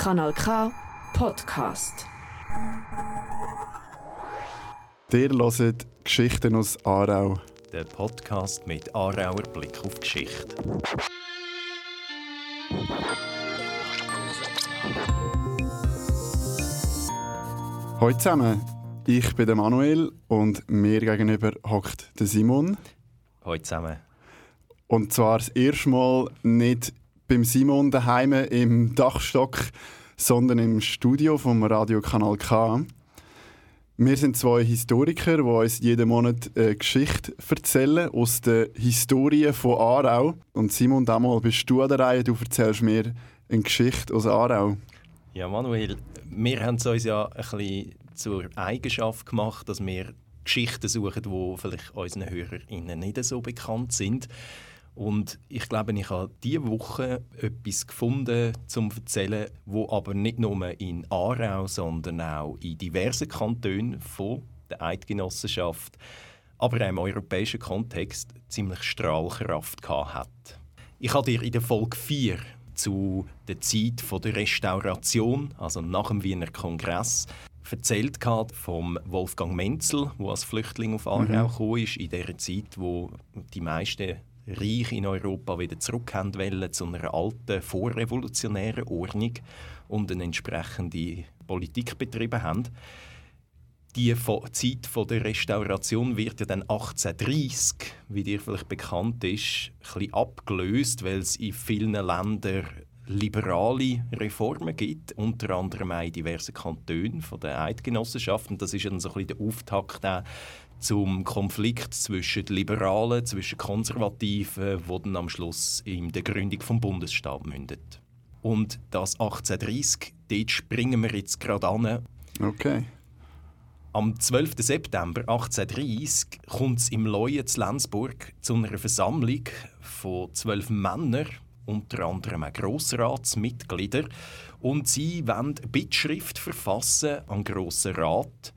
Kanal K Podcast. Ihr hört Geschichten aus Aarau. Der Podcast mit Aarauer Blick auf Geschichte. Hallo zusammen, ich bin der Manuel und mir gegenüber hockt der Simon. Hallo zusammen. Und zwar das erste Mal nicht beim Simon daheim im Dachstock, sondern im Studio vom Radiokanal K. Wir sind zwei Historiker, die uns jeden Monat eine Geschichte erzählen aus der Historie von Aarau. Und Simon, damals bist du an der Reihe, du erzählst mir eine Geschichte aus Aarau. Ja, Manuel, wir haben es uns ja ein bisschen zur Eigenschaft gemacht, dass wir Geschichten suchen, die vielleicht unseren HörerInnen nicht so bekannt sind. Und ich glaube, ich habe diese Woche etwas gefunden zum erzählen, wo aber nicht nur in Aarau, sondern auch in diversen Kantonen von der Eidgenossenschaft, aber auch im europäischen Kontext ziemlich Strahlkraft hat. Ich habe dir in der Folge 4 zu der Zeit der Restauration, also nach dem Wiener Kongress, erzählt vom Wolfgang Menzel, der als Flüchtling auf Aarau mhm. ist, in der Zeit, wo die meisten Reich in Europa wieder zurück wollen zu einer alten, vorrevolutionären Ordnung und eine entsprechende Politik betrieben haben. Die Zeit der Restauration wird ja dann 1830, wie dir vielleicht bekannt ist, ein abgelöst, weil es in vielen Ländern liberale Reformen gibt, unter anderem auch in diversen Kantonen von der Eidgenossenschaft. Und das ist dann so ein bisschen der Auftakt zum Konflikt zwischen Liberalen, zwischen Konservativen, wo dann am Schluss in der Gründung vom Bundesstaat mündet. Und das 1830, dort springen wir jetzt gerade an. Okay. Am 12. September 1830 kommt es im Leuen zu Lenzburg zu einer Versammlung von zwölf Männern, unter anderem auch Grossratsmitglieder, und sie wollen eine Bittschrift verfassen an den Grossen Rat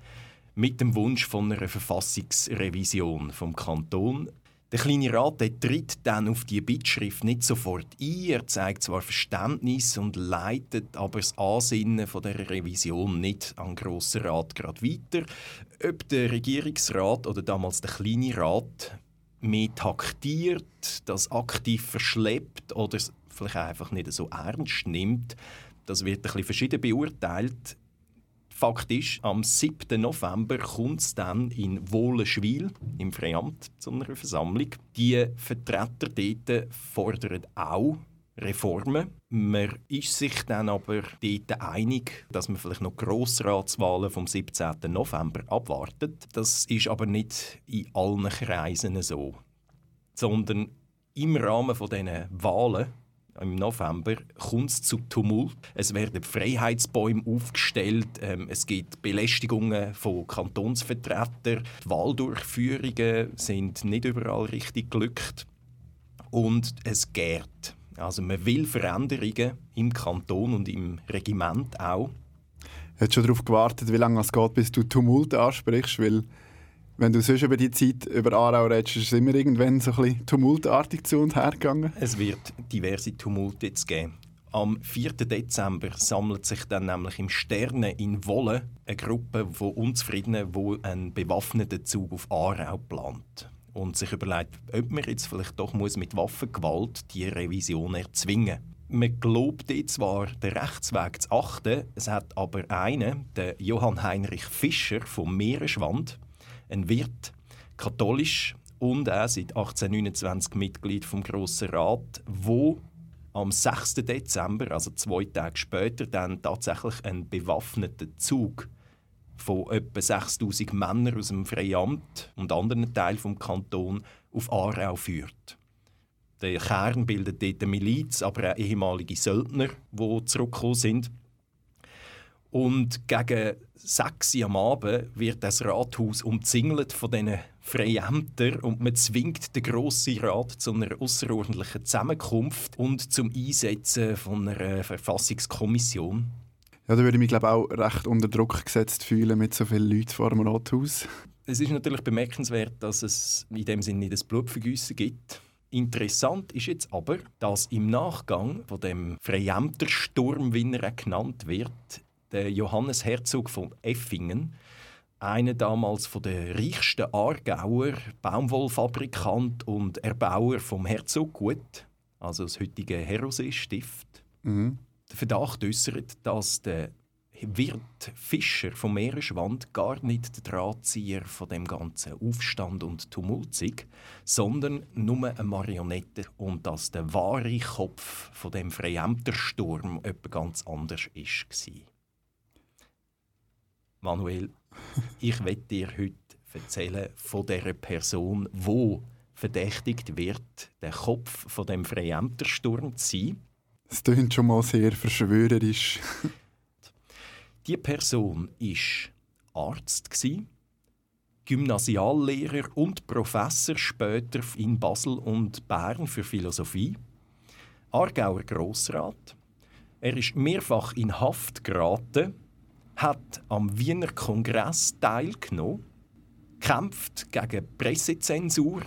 mit dem Wunsch von einer Verfassungsrevision vom Kanton. Der kleine Rat der tritt dann auf die Bittschrift nicht sofort ein. Er zeigt zwar Verständnis und leitet aber das Ansinnen von der Revision nicht an den Grossen Rat gerade weiter. Ob der Regierungsrat oder damals der kleine Rat mehr taktiert, das aktiv verschleppt oder vielleicht einfach nicht so ernst nimmt, das wird ein bisschen verschieden beurteilt. Fakt ist, am 7. November kommt es dann in Wohlenschwil im Freiamt zu einer Versammlung. Die Vertreter dort fordern auch Reformen. Man ist sich dann aber dort einig, dass man vielleicht noch Grossratswahlen vom 17. November abwartet. Das ist aber nicht in allen Kreisen so, sondern im Rahmen von diesen Wahlen im November kommt es zu Tumult. Es werden Freiheitsbäume aufgestellt. Ähm, es gibt Belästigungen von Kantonsvertretern. Die Wahldurchführungen sind nicht überall richtig glückt. Und es gärt. Also man will Veränderungen im Kanton und im Regiment auch. Du schon darauf gewartet, wie lange es geht, bis du Tumult ansprichst? Weil wenn du sonst über die Zeit über Aarau redest, ist es immer irgendwann so ein bisschen tumultartig zu und her gegangen? Es wird diverse Tumulte jetzt geben. Am 4. Dezember sammelt sich dann nämlich im Sterne in Wolle eine Gruppe von Unzufriedenen, die einen bewaffneten Zug auf Aarau plant und sich überlegt, ob man jetzt vielleicht doch muss mit Waffengewalt die Revision erzwingen man glaubt zwar, den Rechtsweg zu achten, es hat aber einen, der Johann Heinrich Fischer vom Meeresschwand, ein Wirt, katholisch und er seit 1829 Mitglied vom Grossen Rat, wo am 6. Dezember, also zwei Tage später, dann tatsächlich einen bewaffneten Zug von etwa 6000 Männern aus dem Freiamt und anderen Teilen des Kanton auf Aarau führt. Der Kern bildet dort eine Miliz, aber auch ehemalige Söldner, die zurückgekommen sind. Und gegen 6 Uhr am Abend wird das Rathaus umzingelt von diesen Freiämtern und man zwingt den Grossen Rat zu einer außerordentlichen Zusammenkunft und zum Einsetzen von einer Verfassungskommission. Ja, da würde ich mich glaube auch recht unter Druck gesetzt fühlen mit so vielen Leuten vor dem Rathaus. Es ist natürlich bemerkenswert, dass es in dem Sinne nicht das Blutvergießen gibt Interessant ist jetzt aber, dass im Nachgang von dem Freiämtersturm, wie er genannt wird, der Johannes Herzog von Effingen, einer damals von der reichsten Aargauer Baumwollfabrikant und Erbauer vom Herzoggut, also das heutige Herosee-Stift, Mhm. Den Verdacht äußert, dass der Wirt Fischer vom Meeresschwand gar nicht der Drahtzieher von dem ganzen Aufstand und Tumult sei, sondern nur eine Marionette und dass der wahre Kopf von dem Freiämtersturm etwas ganz anders ist. Manuel, ich werde dir heute erzählen von der Person, wo verdächtigt wird, der Kopf von dem Freiämtersturm zu sein. Das klingt schon mal sehr verschwörerisch. Die Person ist Arzt Gymnasiallehrer und Professor später in Basel und Bern für Philosophie, Aargauer Grossrat. Er ist mehrfach in Haft geraten, hat am Wiener Kongress teilgenommen, kämpft gegen Pressezensur,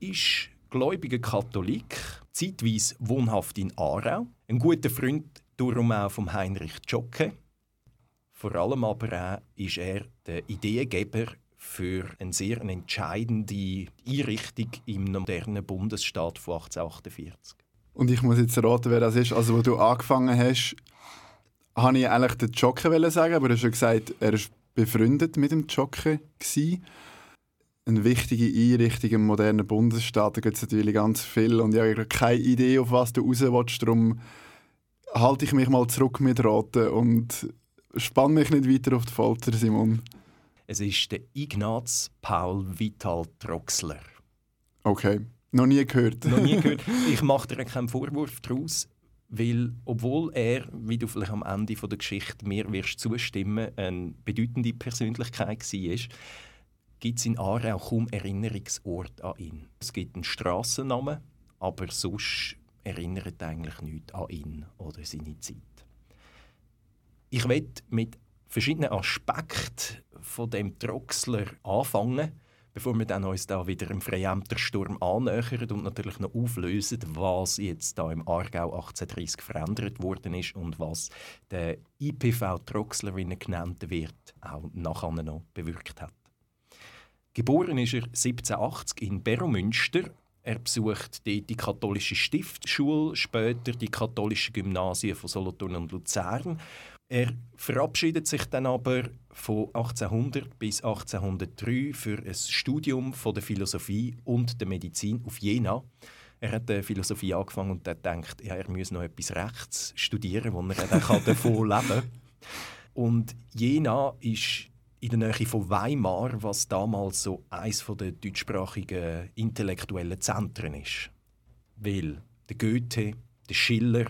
ist gläubiger Katholik, zeitweise wohnhaft in Aarau, ein guter Freund darum auch vom Heinrich Jocke. Vor allem aber auch ist er der Ideengeber für eine sehr entscheidende Einrichtung im modernen Bundesstaat von 1848. Und ich muss jetzt raten, wer das ist. Also, wo du angefangen hast, habe ich eigentlich den Jocke sagen, aber du hast ja gesagt, er war befreundet mit dem Jocke. Gewesen. Eine wichtige Einrichtung im modernen Bundesstaat, da gibt es natürlich ganz viel und ich habe keine Idee, auf was du raus willst. Darum halte ich mich mal zurück mit Raten und spann mich nicht weiter auf die Folter, Simon. Es ist der Ignaz Paul Vital Troxler. Okay, noch nie gehört. Noch nie gehört. Ich mache dir keinen Vorwurf daraus, weil obwohl er, wie du vielleicht am Ende der Geschichte mir wirst zustimmen, eine bedeutende Persönlichkeit war, gibt es in Aarau kaum Erinnerungsort an ihn. Es gibt einen Strassennamen, aber sonst erinnert eigentlich nichts an ihn oder seine Zeit. Ich will mit verschiedenen Aspekten von dem Troxler anfangen, bevor wir dann uns da wieder im Freiämtersturm annähern und natürlich noch auflösen, was jetzt da im Aargau 1830 verändert worden ist und was der IPV Troxler, wie er genannt wird, auch nachher noch bewirkt hat. Geboren ist er 1780 in Beromünster. Er besucht dort die katholische Stiftschule, später die katholische Gymnasien von Solothurn und Luzern. Er verabschiedet sich dann aber von 1800 bis 1803 für ein Studium von der Philosophie und der Medizin auf Jena. Er hat die Philosophie angefangen und hat gedacht, ja, er müsse noch etwas Rechts studieren, wo er dann davon leben kann. Und Jena ist in der Nähe von Weimar, was damals so eines der deutschsprachigen intellektuellen Zentren ist. Weil der Goethe, der Schiller,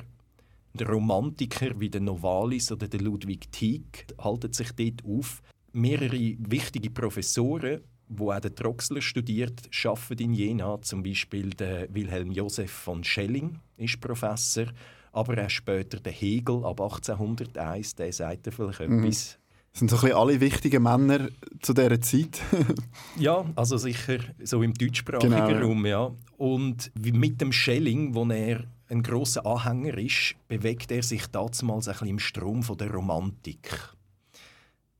der Romantiker wie der Novalis oder der Ludwig Tieck halten sich dort auf. Mehrere wichtige Professoren, wo auch der Troxler studiert, arbeiten in Jena. Zum Beispiel der Wilhelm Josef von Schelling ist Professor, aber auch später der Hegel ab 1801, der sagt vielleicht etwas. Sind so ein bisschen alle wichtigen Männer zu dieser Zeit. Ja, also sicher so im deutschsprachigen Genau. Raum, ja. Und wie mit dem Schelling, wo er ein großer Anhänger ist, bewegt er sich damals ein bisschen im Strom von der Romantik,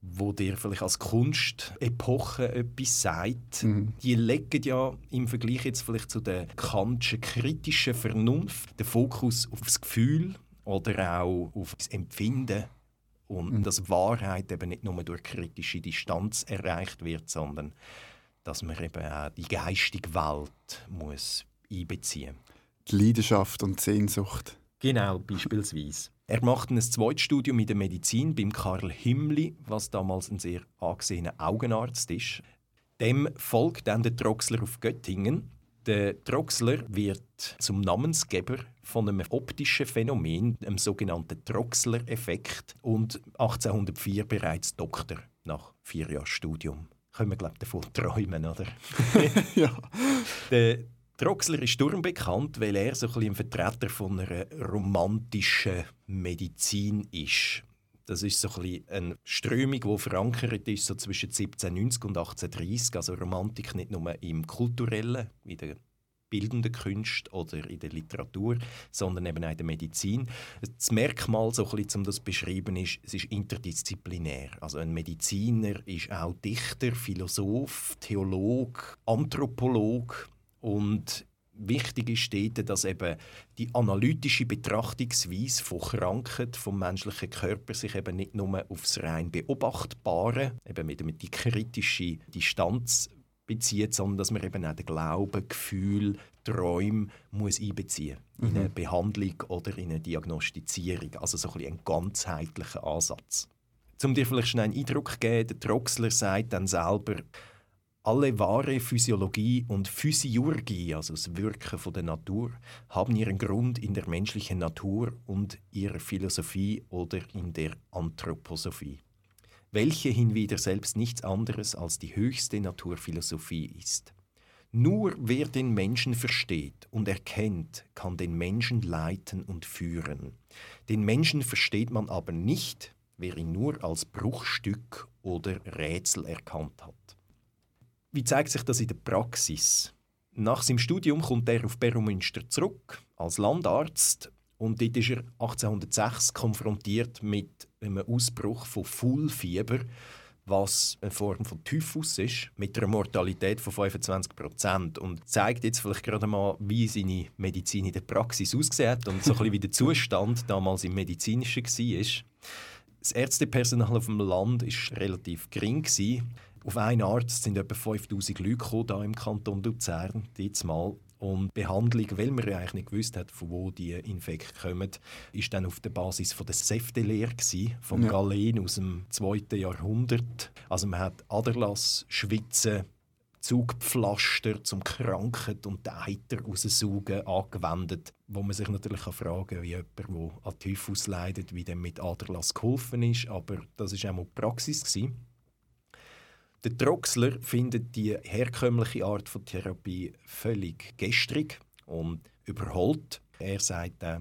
wo dir vielleicht als Kunstepoche etwas sagt. Die legen ja im Vergleich jetzt vielleicht zu der Kantschen kritischen Vernunft den Fokus auf das Gefühl oder auch auf das Empfinden und dass Wahrheit eben nicht nur durch kritische Distanz erreicht wird, sondern dass man eben auch die geistige Welt muss einbeziehen Die Leidenschaft und die Sehnsucht. Genau, beispielsweise. Er macht ein zweites Studium in der Medizin beim Karl Himmli, was damals ein sehr angesehener Augenarzt ist. Dem folgt dann der Troxler auf Göttingen. Der Troxler wird zum Namensgeber von einem optischen Phänomen, dem sogenannten Troxler-Effekt, und 1804 bereits Doktor nach vier Jahren Studium. Können wir, glaube ich, davon träumen, oder? ja. Der Troxler ist darum bekannt, weil er so ein, ein Vertreter von einer romantischen Medizin ist. Das ist so ein eine Strömung, die verankert ist so zwischen 1790 und 1830. Also Romantik nicht nur im kulturellen, wie der bildenden Künsten oder in der Literatur, sondern eben auch in der Medizin. Das Merkmal, so ein bisschen, um das zu beschreiben, ist, es ist interdisziplinär. Also ein Mediziner ist auch Dichter, Philosoph, Theolog, Anthropolog und Wichtig ist dort, dass eben die analytische Betrachtungsweise von Krankheit vom menschlichen Körper sich eben nicht nur auf das rein Beobachtbare, eben mit die kritische Distanz bezieht, sondern dass man eben auch den Glauben, Gefühl, Träume muss einbeziehen mhm. in eine mhm. Behandlung oder in eine Diagnostizierung. Also so ein, ein ganzheitlicher Ansatz. Um dir vielleicht schon einen Eindruck zu geben, der Troxler sagt dann selber, alle wahre Physiologie und Physiurgie, also das Wirken von der Natur, haben ihren Grund in der menschlichen Natur und ihrer Philosophie oder in der Anthroposophie welche hinwieder selbst nichts anderes als die höchste Naturphilosophie ist. Nur wer den Menschen versteht und erkennt, kann den Menschen leiten und führen. Den Menschen versteht man aber nicht, wer ihn nur als Bruchstück oder Rätsel erkannt hat. Wie zeigt sich das in der Praxis? Nach seinem Studium kommt er auf Beromünster zurück als Landarzt und dort ist er 1806 konfrontiert mit einem Ausbruch von Fullfieber, was eine Form von Typhus ist, mit einer Mortalität von 25 Prozent. Und zeigt jetzt vielleicht gerade mal, wie seine Medizin in der Praxis aussieht und so ein bisschen wie der Zustand damals im Medizinischen war. Das Ärztepersonal auf dem Land war relativ gering. Auf einen Arzt sind etwa 5000 Leute gekommen, hier im Kanton Luzern, dieses Mal. Und Behandlung, weil man ja eigentlich nicht gewusst hat, von wo die Infekte kommen, ist dann auf der Basis von der Säftelehre von ja. Galen aus dem 2. Jahrhundert. Also man hat Aderlass, Schwitzen, Zugpflaster zum Krankheit und den Eiter raussaugen angewendet, wo man sich natürlich fragen kann, wie jemand, der an Typhus leidet, wie dem mit Aderlass geholfen ist. Aber das war auch mal die Praxis. Gewesen. Der Droxler findet die herkömmliche Art von Therapie völlig gestrig und überholt. Er sagt, äh,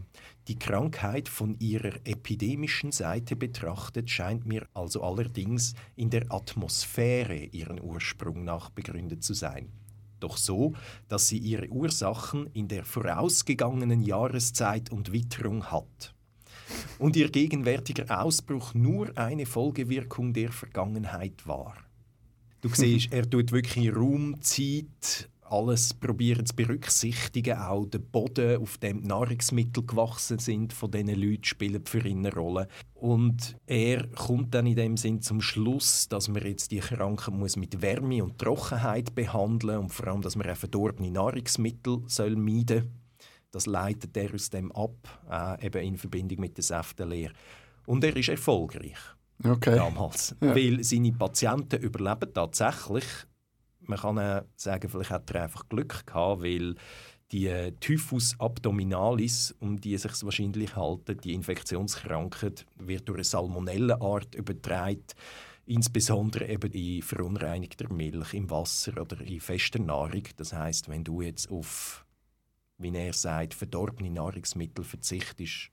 die Krankheit von ihrer epidemischen Seite betrachtet scheint mir also allerdings in der Atmosphäre ihren Ursprung nach begründet zu sein. Doch so, dass sie ihre Ursachen in der vorausgegangenen Jahreszeit und Witterung hat. Und ihr gegenwärtiger Ausbruch nur eine Folgewirkung der Vergangenheit war. Du siehst, er tut wirklich Raum, Zeit, alles probieren zu berücksichtigen. Auch der Boden, auf dem die Nahrungsmittel gewachsen sind, von diesen Leuten spielt für ihn eine Rolle. Und er kommt dann in dem Sinn zum Schluss, dass man jetzt die Kranken muss mit Wärme und Trockenheit behandeln und vor allem, dass man auch verdorbene Nahrungsmittel soll meiden Das leitet er aus dem ab, äh, eben in Verbindung mit der Säftelehre. Und er ist erfolgreich okay. damals. Ja. Weil seine Patienten überleben tatsächlich. Man kann äh, sagen, vielleicht hat er einfach Glück gehabt, weil die Typhus abdominalis, um die sich wahrscheinlich halten, die Infektionskrankheit, wird durch eine Salmonellenart übertragen. Insbesondere eben in verunreinigter Milch, im Wasser oder in fester Nahrung. Das heißt, wenn du jetzt auf, wie er sagt, verdorbene Nahrungsmittel verzichtest,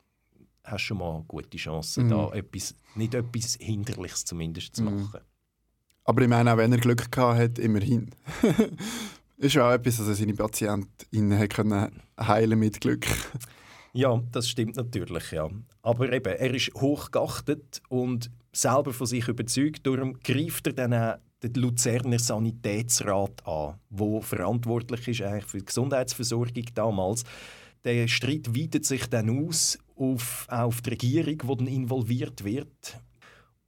hast du schon mal gute Chancen, mhm. da etwas, nicht etwas Hinderliches zumindest zu mhm. machen. Aber ich meine, auch wenn er Glück gehabt hat, immerhin. ist ja auch etwas, dass er seine Patientinnen können heilen mit Glück. Ja, das stimmt natürlich, ja. Aber eben, er ist hochgeachtet und selber von sich überzeugt. Darum greift er dann auch den Luzerner Sanitätsrat an, wo verantwortlich ist eigentlich für die Gesundheitsversorgung damals. Der Streit weitet sich dann aus auf, auf die Regierung, die dann involviert wird.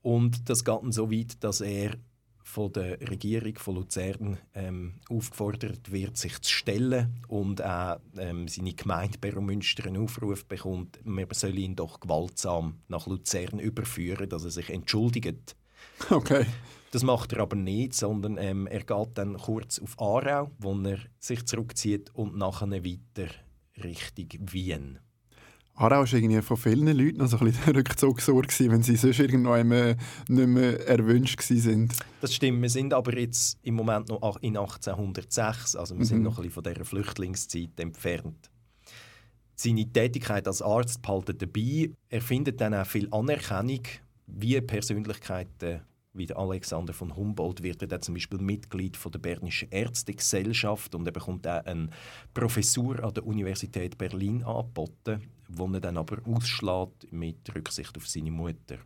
Und das geht dann so weit, dass er von der Regierung von Luzern ähm, aufgefordert wird, sich zu stellen und auch ähm, seine Gemeinde Beromünster einen Aufruf bekommt, man soll ihn doch gewaltsam nach Luzern überführen, dass er sich entschuldigt. Okay. Das macht er aber nicht, sondern ähm, er geht dann kurz auf Aarau, wo er sich zurückzieht und nachher weiter Richtung Wien. Aarau war irgendwie von vielen Leuten noch so ein bisschen Rückzugsort, wenn sie sonst irgendwo nicht mehr erwünscht waren. Das stimmt, wir sind aber jetzt im Moment noch in 1806, also wir mhm. sind noch ein bisschen von dieser Flüchtlingszeit entfernt. Seine Tätigkeit als Arzt behalten dabei. Er findet dann auch viel Anerkennung, wie Persönlichkeiten wie der Alexander von Humboldt wird er dann zum Beispiel Mitglied von der Bernischen Ärztegesellschaft und er bekommt auch eine Professur an der Universität Berlin angeboten, wo er dann aber ausschlägt mit Rücksicht auf seine Mutter.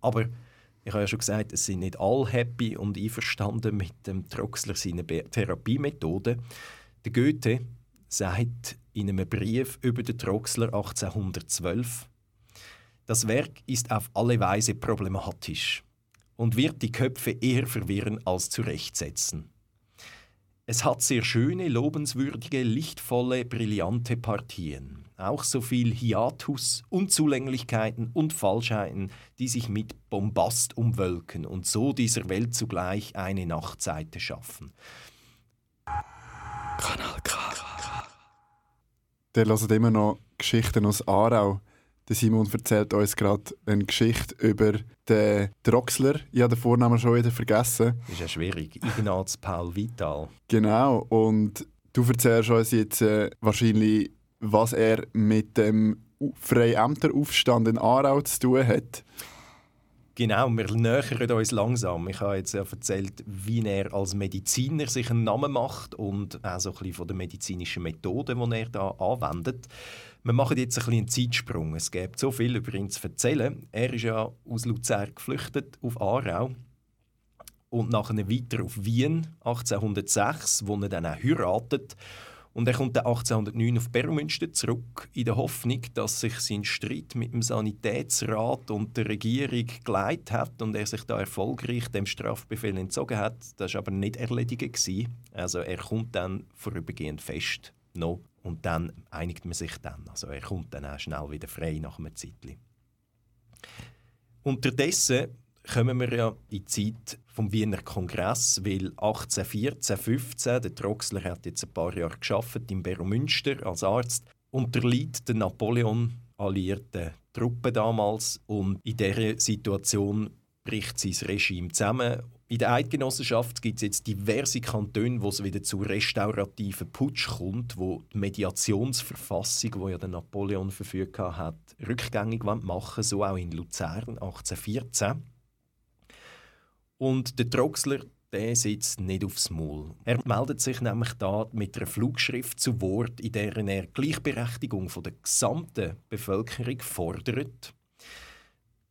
Aber ich habe ja schon gesagt, es sind nicht alle happy und einverstanden mit dem Troxler seiner Therapiemethode. Der Goethe sagt in einem Brief über den Troxler 1812, das Werk ist auf alle Weise problematisch und wird die Köpfe eher verwirren als zurechtsetzen. Es hat sehr schöne, lobenswürdige, lichtvolle, brillante Partien, auch so viel Hiatus, Unzulänglichkeiten und Falschheiten, die sich mit Bombast umwölken und so dieser Welt zugleich eine Nachtseite schaffen. Kanal K. Der hört immer noch Geschichten aus Aarau. Der Simon erzählt uns gerade eine Geschichte über den Droxler. Ich habe den Vornamen schon wieder vergessen. Das ist ja schwierig. Ignaz Paul Vital. Genau. Und du erzählst uns jetzt äh, wahrscheinlich, was er mit dem Freiämteraufstand in Aarau zu tun hat. Genau, wir nähern uns langsam. Ich habe jetzt erzählt, wie er als Mediziner sich einen Namen macht und auch so ein von den medizinischen Methoden, die er da anwendet. Wir machen jetzt ein einen Zeitsprung. Es gibt so viel über ihn zu erzählen. Er ist ja aus Luzern geflüchtet auf Aarau und nachher weiter auf Wien 1806, wo er dann auch heiratet und er kommt dann 1809 auf Beromünster zurück, in der Hoffnung, dass sich sein Streit mit dem Sanitätsrat und der Regierung geleitet hat und er sich da erfolgreich dem Strafbefehl entzogen hat. Das war aber nicht erledigt. Also er kommt dann vorübergehend fest noch und dann einigt man sich dann. Also er kommt dann auch schnell wieder frei nach einem Zeitchen. Unterdessen kommen wir ja in die Zeit vom Wiener Kongress, weil 1814, 15, der Troxler hat jetzt ein paar Jahre geschafft im Beromünster als Arzt, unterliegt der Napoleon alliierten Truppen damals und in dieser Situation bricht sein Regime zusammen. In der Eidgenossenschaft gibt es jetzt diverse Kantone, wo es wieder zu restaurativen Putsch kommt, wo die Mediationsverfassung, wo ja der Napoleon verfügt hat, rückgängig machen so auch in Luzern 1814. Und der Troxler der sitzt nicht aufs Maul. Er meldet sich nämlich da mit einer Flugschrift zu Wort, in der er Gleichberechtigung von der gesamten Bevölkerung fordert.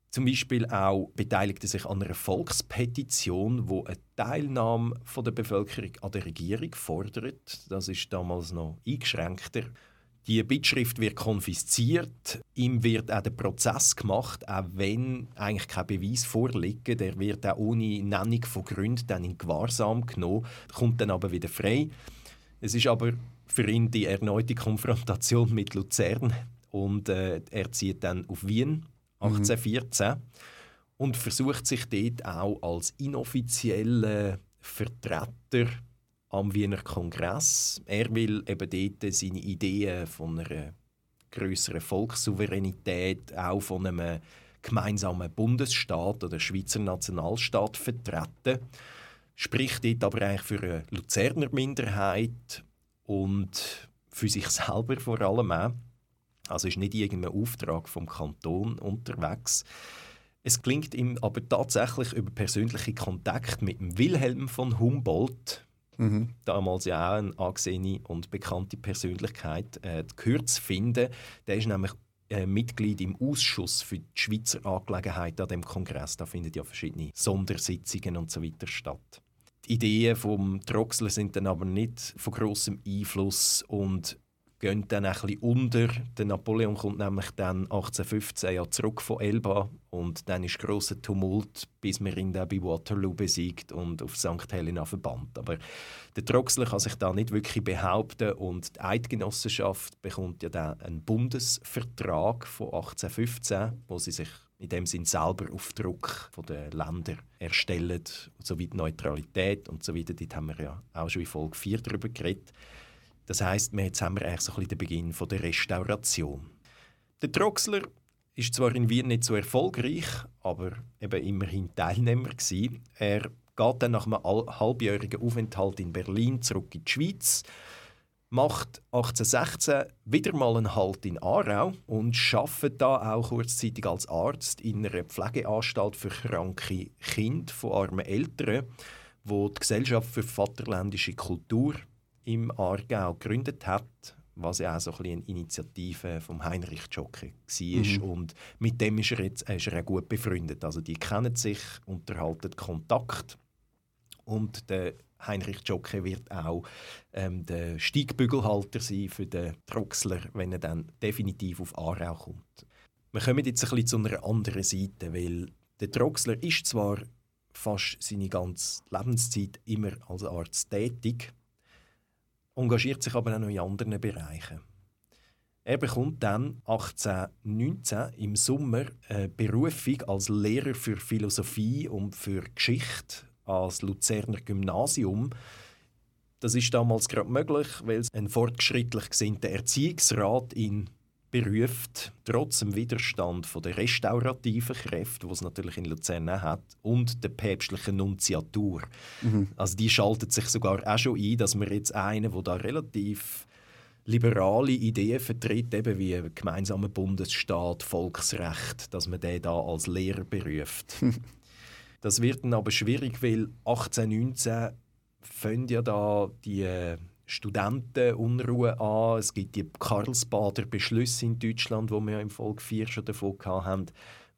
Zum Beispiel auch beteiligt er sich an einer Volkspetition, wo eine Teilnahme von der Bevölkerung an der Regierung fordert. Das ist damals noch eingeschränkter. Die Bittschrift wird konfisziert, ihm wird auch der Prozess gemacht, auch wenn eigentlich kein Beweis vorliegt. Der wird auch ohne Nennung von Gründen dann in Gewahrsam genommen, kommt dann aber wieder frei. Es ist aber für ihn die erneute Konfrontation mit Luzern und äh, er zieht dann auf Wien 1814 mhm. und versucht sich dort auch als inoffizieller Vertreter am Wiener Kongress. Er will eben dort seine Ideen von einer größeren Volkssouveränität, auch von einem gemeinsamen Bundesstaat oder Schweizer Nationalstaat vertreten. Spricht dort aber eigentlich für eine Luzerner Minderheit und für sich selber vor allem auch. Also ist nicht irgendein Auftrag vom Kanton unterwegs. Es klingt ihm aber tatsächlich über persönliche Kontakt mit Wilhelm von Humboldt, Mhm. Damals ja auch eine angesehene und bekannte Persönlichkeit äh, gehört zu finden. Der ist nämlich äh, Mitglied im Ausschuss für die Schweizer Angelegenheit an dem Kongress. Da finden ja verschiedene Sondersitzungen und so weiter statt. Die Ideen vom Troxler sind dann aber nicht von großem Einfluss und gehen dann ein bisschen unter. Der Napoleon kommt nämlich dann 1815 ja zurück von Elba und dann ist grosser Tumult, bis man ihn dann bei Waterloo besiegt und auf St. Helena verbannt. Aber der Troxler kann sich da nicht wirklich behaupten und die Eidgenossenschaft bekommt ja dann einen Bundesvertrag von 1815, wo sie sich in dem Sinn selber auf Druck der Länder erstellen, sowie die Neutralität und so weiter. Dort haben wir ja auch schon in Folge 4 darüber geredet. Das heißt, jetzt haben eigentlich so den Beginn von der Restauration. Der Troxler ist zwar in Wien nicht so erfolgreich, aber eben immerhin Teilnehmer gewesen. Er geht dann nach einem halbjährigen Aufenthalt in Berlin zurück in die Schweiz, macht 1816 wieder mal einen Halt in Aarau und arbeitet da auch kurzzeitig als Arzt in einer Pflegeanstalt für kranke Kinder von armen Eltern, wo die Gesellschaft für vaterländische Kultur im Aargau gegründet hat, was ja auch so ein eine Initiative von Heinrich Jocke war. Mhm. Und mit dem ist er jetzt ist er auch gut befreundet. Also die kennen sich, unterhalten Kontakt. Und der Heinrich Jocke wird auch ähm, der Steigbügelhalter sein für den Troxler, wenn er dann definitiv auf Aarau kommt. Wir kommen jetzt ein bisschen zu einer anderen Seite, weil der Troxler ist zwar fast seine ganze Lebenszeit immer als Arzt tätig, engagiert sich aber auch noch in anderen Bereichen. Er bekommt dann 1819 im Sommer eine Berufung als Lehrer für Philosophie und für Geschichte ans Luzerner Gymnasium. Das ist damals gerade möglich, weil ein fortschrittlich gesinnter Erziehungsrat ihn beruft, trotz dem Widerstand von der restaurativen Kräfte, die es natürlich in Luzern hat, und der päpstlichen Nunziatur. Mhm. Also die schaltet sich sogar auch schon ein, dass man jetzt einen, der da relativ liberale Ideen vertritt, eben wie gemeinsamer Bundesstaat, Volksrecht, dass man den da als Lehrer beruft. das wird dann aber schwierig, weil 1819 fangen ja da die äh, Studentenunruhe an. Es gibt die Karlsbader Beschlüsse in Deutschland, wo wir im Folge 4 schon davon hatten,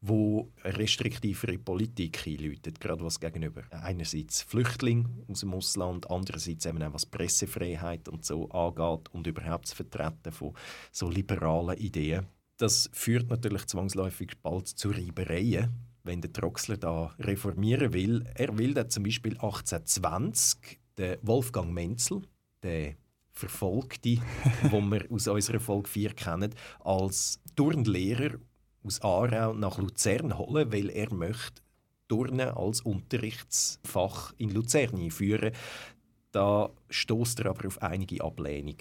wo restriktivere Politik einläutet, gerade was gegenüber einerseits Flüchtlingen aus dem Ausland, andererseits eben auch was Pressefreiheit und so angeht und überhaupt das Vertreten von so liberalen Ideen. Das führt natürlich zwangsläufig bald zu Reibereien, wenn der Troxler da reformieren will. Er will da zum Beispiel 1820 den Wolfgang Menzel, der Verfolgte, den wir aus unserer Folge 4 kennen, als Turnlehrer aus Aarau nach Luzern holen, weil er möchte Turnen als Unterrichtsfach in Luzern einführen. Da stoßt er aber auf einige Ablehnung.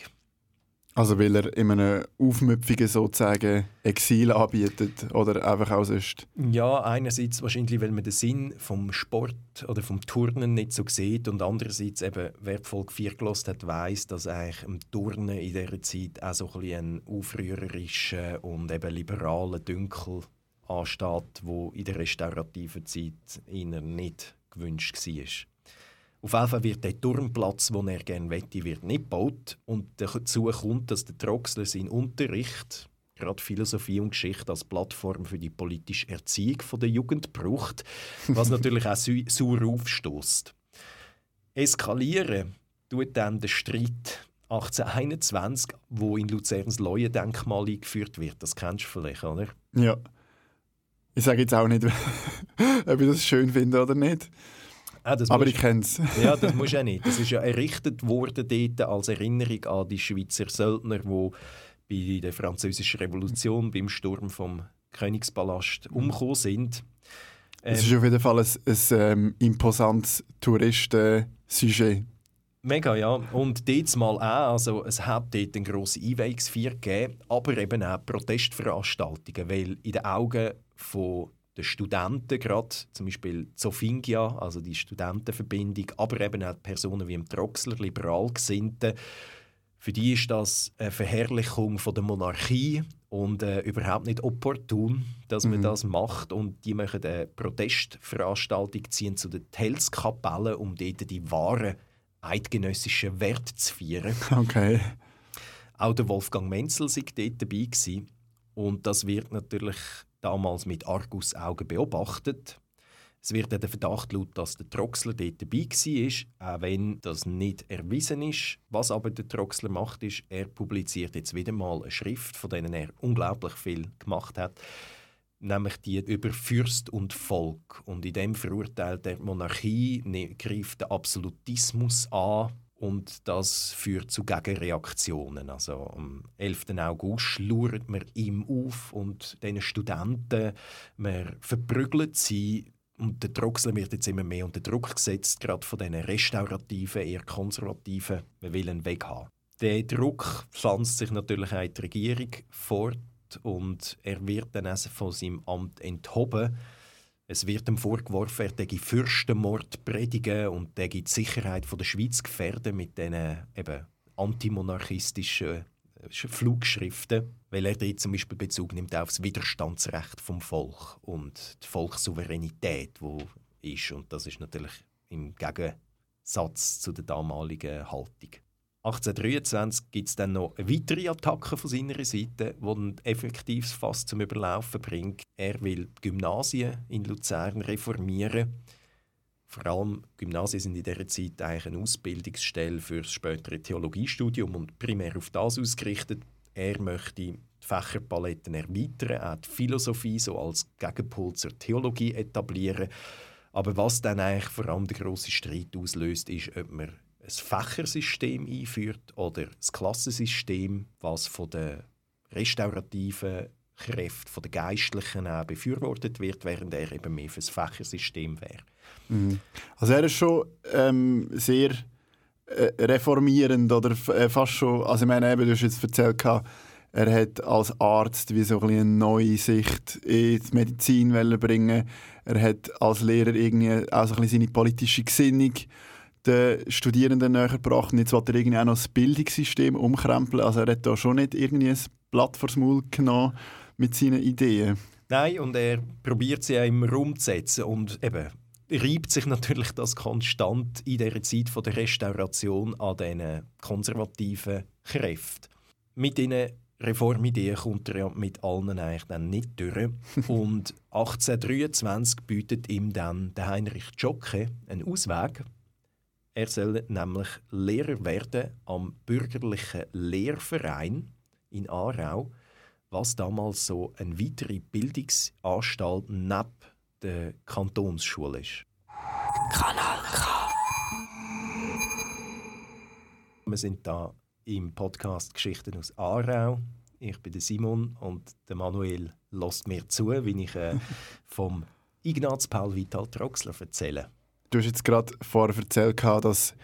Also weil er in einem aufmüpfigen sozusagen Exil anbietet oder einfach auch sonst? Ja, einerseits wahrscheinlich, weil man den Sinn vom Sport oder vom Turnen nicht so sieht und andererseits eben, wer die Folge 4 gelost hat, weiss, dass eigentlich im Turnen in dieser Zeit auch so ein, ein aufrührerischer und eben liberaler Dünkel ansteht, wo in der restaurativen Zeit eher nicht gewünscht war. Auf jeden Fall wird der Turmplatz, den er gerne wette, wird nicht gebaut. Und dazu kommt, dass der Troxler seinen Unterricht, gerade Philosophie und Geschichte, als Plattform für die politische Erziehung der Jugend braucht, was natürlich auch sauer aufstößt. Eskalieren tut dann der Streit 1821, wo in Luzerns Leuendenkmal eingeführt wird. Das kennst du vielleicht, oder? Ja. Ich sage jetzt auch nicht, ob ich das schön finde oder nicht. Ah, Aber ich kenne es. ja, das muss ja nicht. Das ist ja errichtet worden dort als Erinnerung an die Schweizer Söldner, die bei der Französischen Revolution beim Sturm vom Königspalast umgekommen sind. Ähm, es ist auf jeden Fall ein, ein ähm, imposantes Touristen-Sujet. Mega, ja. Und dort mal auch, also es hat dort eine grosse Einweihungsfeier gegeben, aber eben auch Protestveranstaltungen, weil in den Augen von den Studenten gerade, zum Beispiel Zofingia, also die Studentenverbindung, aber eben auch Personen wie im Troxler, liberal Gesinnte, für die ist das eine Verherrlichung von der Monarchie und äh, überhaupt nicht opportun, dass man mhm. das macht. Und die machen eine Protestveranstaltung, ziehen zu den Telskapellen, um dort die wahren eidgenössischen Werte zu feiern. Okay. Auch der Wolfgang Menzel war dort dabei. Gewesen. Und das wird natürlich damals mit Argusaugen beobachtet. Es wird der Verdacht laut, dass der Troxler dort dabei war, auch wenn das nicht erwiesen ist. Was aber der Troxler macht, ist, er publiziert jetzt wieder mal eine Schrift, von der er unglaublich viel gemacht hat, nämlich die über Fürst und Volk. Und in dem verurteilt er die Monarchie, ne, greift den Absolutismus an und das führt zu Gegenreaktionen. Also am 11. August schlurrt man ihm auf und den Studenten, man verprügelt sie und der Troxler wird jetzt immer mehr unter Druck gesetzt, gerade von diesen restaurativen, eher konservativen Willen weghaben. Der Druck pflanzt sich natürlich auch in die Regierung fort und er wird dann also von seinem Amt enthoben es wird ihm vorgeworfen, er dege Fürstenmord predigen und dege die Sicherheit der Schweiz gefährden mit diesen eben antimonarchistischen Flugschriften, weil er dort zum Beispiel Bezug nimmt auf das Widerstandsrecht vom Volk und die Volkssouveränität, wo ist und das ist natürlich im Gegensatz zu der damaligen Haltung. 1823 gibt es dann noch weitere Attacke von seiner Seite, die ein effektives Fass zum Überlaufen bringt. Er will Gymnasien in Luzern reformieren. Vor allem Gymnasien sind in dieser Zeit eigentlich eine Ausbildungsstelle für das spätere Theologiestudium und primär auf das ausgerichtet. Er möchte die Fächerpaletten erweitern, auch die Philosophie so als Gegenpol zur Theologie etablieren. Aber was dann eigentlich vor allem der große Streit auslöst, ist, ob man ein Fächersystem einführt oder das Klassensystem, was von den restaurativen Kräften, von den Geistlichen auch befürwortet wird, während er eben mehr für das Fächersystem wäre. Mhm. Also er ist schon ähm, sehr äh, reformierend oder äh, fast schon, also ich meine, eben, du hast jetzt erzählt, er hat als Arzt wie so ein eine neue Sicht in die Medizin bringen Er hat als Lehrer irgendwie auch so ein seine politische Gesinnung den Studierenden näher gebracht. Und jetzt will er irgendwie auch noch das Bildungssystem umkrempeln. Also er hat da schon nicht irgendwie ein Blatt vors Maul genommen mit seinen Ideen. Nein, und er probiert sie auch immer umzusetzen und eben reibt sich natürlich das konstant in der Zeit der Restauration an diesen konservativen Kräften. Mit diesen Reformideen kommt er ja mit allen eigentlich dann nicht durch. und 1823 bietet ihm dann der Heinrich Jocke einen Ausweg. Er soll nämlich Lehrer werden am bürgerlichen Lehrverein in Aarau, was damals so eine weitere Bildungsanstalt neben der Kantonsschule ist. Kanal K. Wir sind da im Podcast Geschichten aus Aarau. Ich bin der Simon und der Manuel lässt mir zu, wie ich äh, vom Ignaz Paul Vital Troxler erzähle. Du hast jetzt gerade vorher erzählt, dass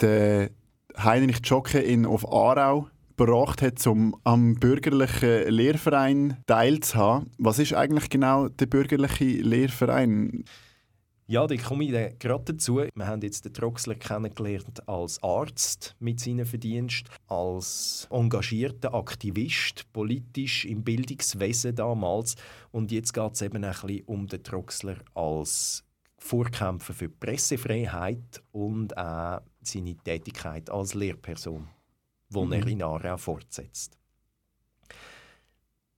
der Heinrich Jocke ihn auf Aarau gebracht hat, um am bürgerlichen Lehrverein teilzuhaben. Was ist eigentlich genau der bürgerliche Lehrverein? Ja, da komme ich gerade dazu. Wir haben jetzt den Troxler kennengelernt als Arzt mit seinen Verdiensten, als engagierter Aktivist, politisch im Bildungswesen damals. Und jetzt geht es eben ein bisschen um den Troxler als Vorkämpfer für die Pressefreiheit und auch seine Tätigkeit als Lehrperson, die mhm. er in Aarau fortsetzt.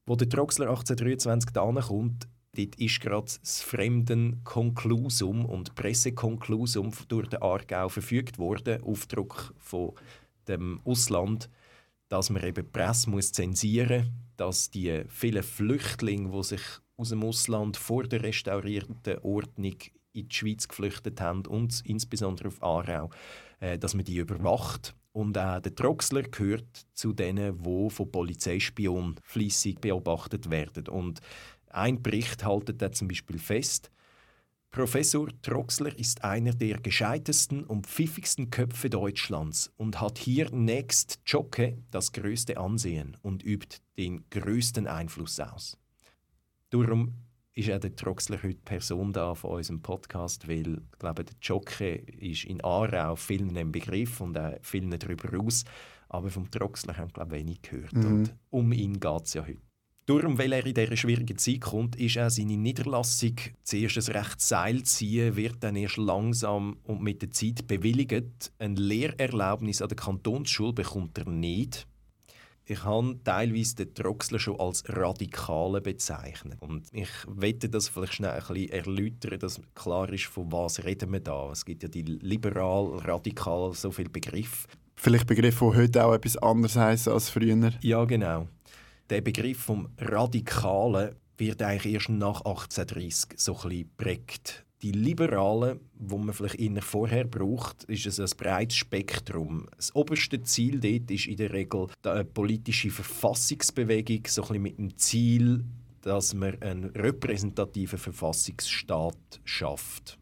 Wo der Troxler 1823 da kommt, dort ist gerade das Fremdenkonklusum und Pressekonklusum durch den Aargau verfügt worden, Aufdruck von dem Ausland, dass man eben die Presse muss zensieren muss, dass die vielen Flüchtlinge, die sich aus dem Ausland vor der restaurierten Ordnung in die Schweiz geflüchtet haben und insbesondere auf Aarau, äh, dass man die überwacht. Und auch der Troxler gehört zu denen, die von Polizeispionen fließig beobachtet werden. Und ein Bericht haltet da zum Beispiel fest, Professor Troxler ist einer der gescheitesten und pfiffigsten Köpfe Deutschlands und hat hier nächst Jocke das größte Ansehen und übt den größten Einfluss aus. Darum ist auch der Troxler heute Person da von unserem Podcast, weil ich glaube, der Jocke ist in Aarau vielen ein Begriff und auch vielen darüber aus. Aber vom Troxler haben glaube ich wenig gehört. Mhm. Und um ihn geht es ja heute. Darum, weil er in dieser schwierigen Zeit kommt, ist auch seine Niederlassung zuerst ein recht Seil ziehen, wird dann erst langsam und mit der Zeit bewilligt. Ein Lehrerlaubnis an der Kantonsschule bekommt er nicht. Ich habe teilweise den Troxler schon als Radikale bezeichnet. Und ich wette das vielleicht schnell ein bisschen erläutern, dass klar ist, von was reden wir da. Es gibt ja die liberal, radikal, so viele Begriffe. Vielleicht Begriffe, die heute auch etwas anderes heißen als früher. Ja, genau. Der Begriff vom Radikalen wird eigentlich erst nach 1830 so ein bisschen prägt die Liberalen, wo man vielleicht eher vorher braucht, ist es ein breites Spektrum. Das oberste Ziel dort ist in der Regel eine politische Verfassungsbewegung, so ein bisschen mit dem Ziel, dass man einen repräsentativen Verfassungsstaat schafft.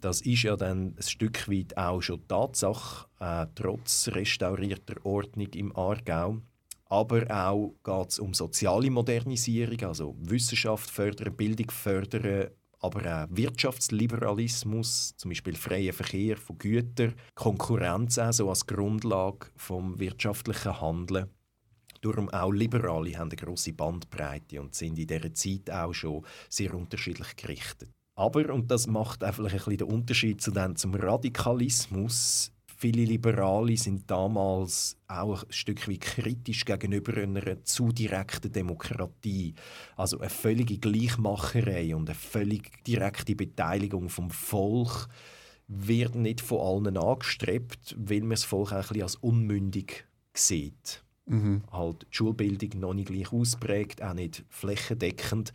Das ist ja dann ein Stück weit auch schon Tatsache, äh, trotz restaurierter Ordnung im Aargau. Aber auch geht es um soziale Modernisierung, also Wissenschaft fördern, Bildung fördern, aber auch Wirtschaftsliberalismus, zum Beispiel freier Verkehr von Gütern, Konkurrenz also als Grundlage vom wirtschaftlichen Handeln. Darum auch Liberale haben eine grosse Bandbreite und sind in dieser Zeit auch schon sehr unterschiedlich gerichtet. Aber, und das macht einfach ein bisschen den Unterschied zu dem, zum Radikalismus, viele Liberale sind damals auch ein Stück weit kritisch gegenüber einer zu direkten Demokratie. Also eine völlige Gleichmacherei und eine völlig direkte Beteiligung vom Volk wird nicht von allen angestrebt, weil man das Volk auch ein bisschen als unmündig sieht. Mhm. Halt die Schulbildung noch nicht gleich ausprägt, auch nicht flächendeckend.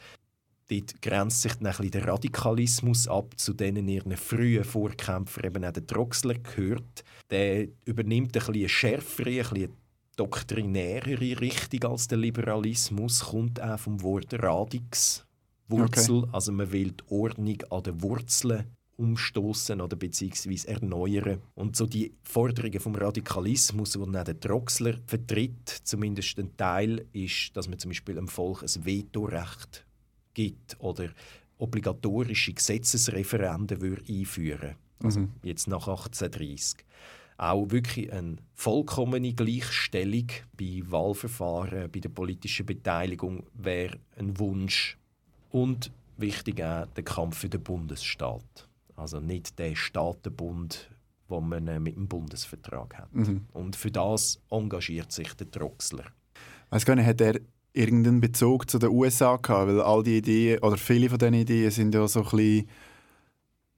Dort grenzt sich dann ein der Radikalismus ab, zu denen ihren frühen Vorkämpfer eben auch der Droxler gehört. Der übernimmt ein eine schärfere, ein bisschen doktrinärere Richtung als der Liberalismus, kommt auch vom Wort Radix, Wurzel. Okay. Also man will die Ordnung an den Wurzeln umstoßen oder beziehungsweise erneuern. Und so die Forderungen vom Radikalismus, die der Droxler vertritt, zumindest ein Teil, ist, dass man zum Beispiel dem Volk ein Vetorecht gibt oder obligatorische Gesetzesreferenden einführen also mhm. jetzt nach 1830. Auch wirklich eine vollkommene Gleichstellung bei Wahlverfahren, bei der politischen Beteiligung wäre ein Wunsch. Und wichtig auch der Kampf für den Bundesstaat. Also nicht der Staatenbund, wo man mit dem Bundesvertrag hat. Mhm. Und für das engagiert sich der Droxler. Weiß gar nicht, hat er irgendeinen Bezug zu den USA gehabt? Weil all die Ideen, oder viele von diesen Ideen sind ja so ein bisschen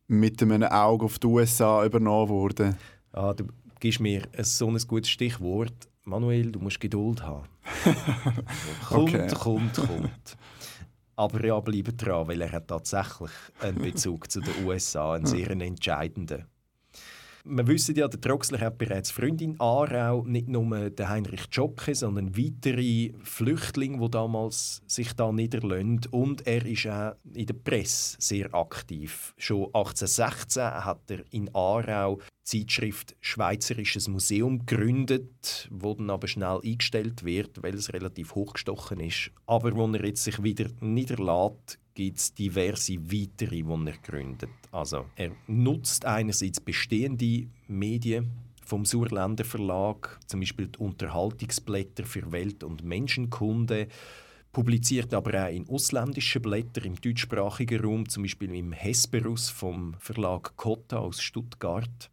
mit einem Auge auf die USA übernommen worden. Ah, du gibst mir so ein gutes Stichwort. Manuel, du musst Geduld haben. kommt, okay. kommt, kommt. Aber ja, bleibe dran, weil er hat tatsächlich einen Bezug zu den USA, einen sehr entscheidenden. Wir wissen ja, der Troxler hat bereits Freundin in Aarau, nicht nur der Heinrich Jocke, sondern weitere Flüchtlinge, die damals sich da niederlassen. Und er ist auch in der Presse sehr aktiv. Schon 1816 hat er in Aarau die Zeitschrift Schweizerisches Museum gegründet, wo dann aber schnell eingestellt wird, weil es relativ hochgestochen ist. Aber wo er jetzt sich wieder niederlässt, gibt es diverse weitere, die er gründet. Also er nutzt einerseits bestehende Medien vom Surländer Verlag, zum Beispiel die Unterhaltungsblätter für Welt- und Menschenkunde, publiziert aber auch in ausländischen Blättern im deutschsprachigen Raum, zum Beispiel im Hesperus vom Verlag Cotta aus Stuttgart.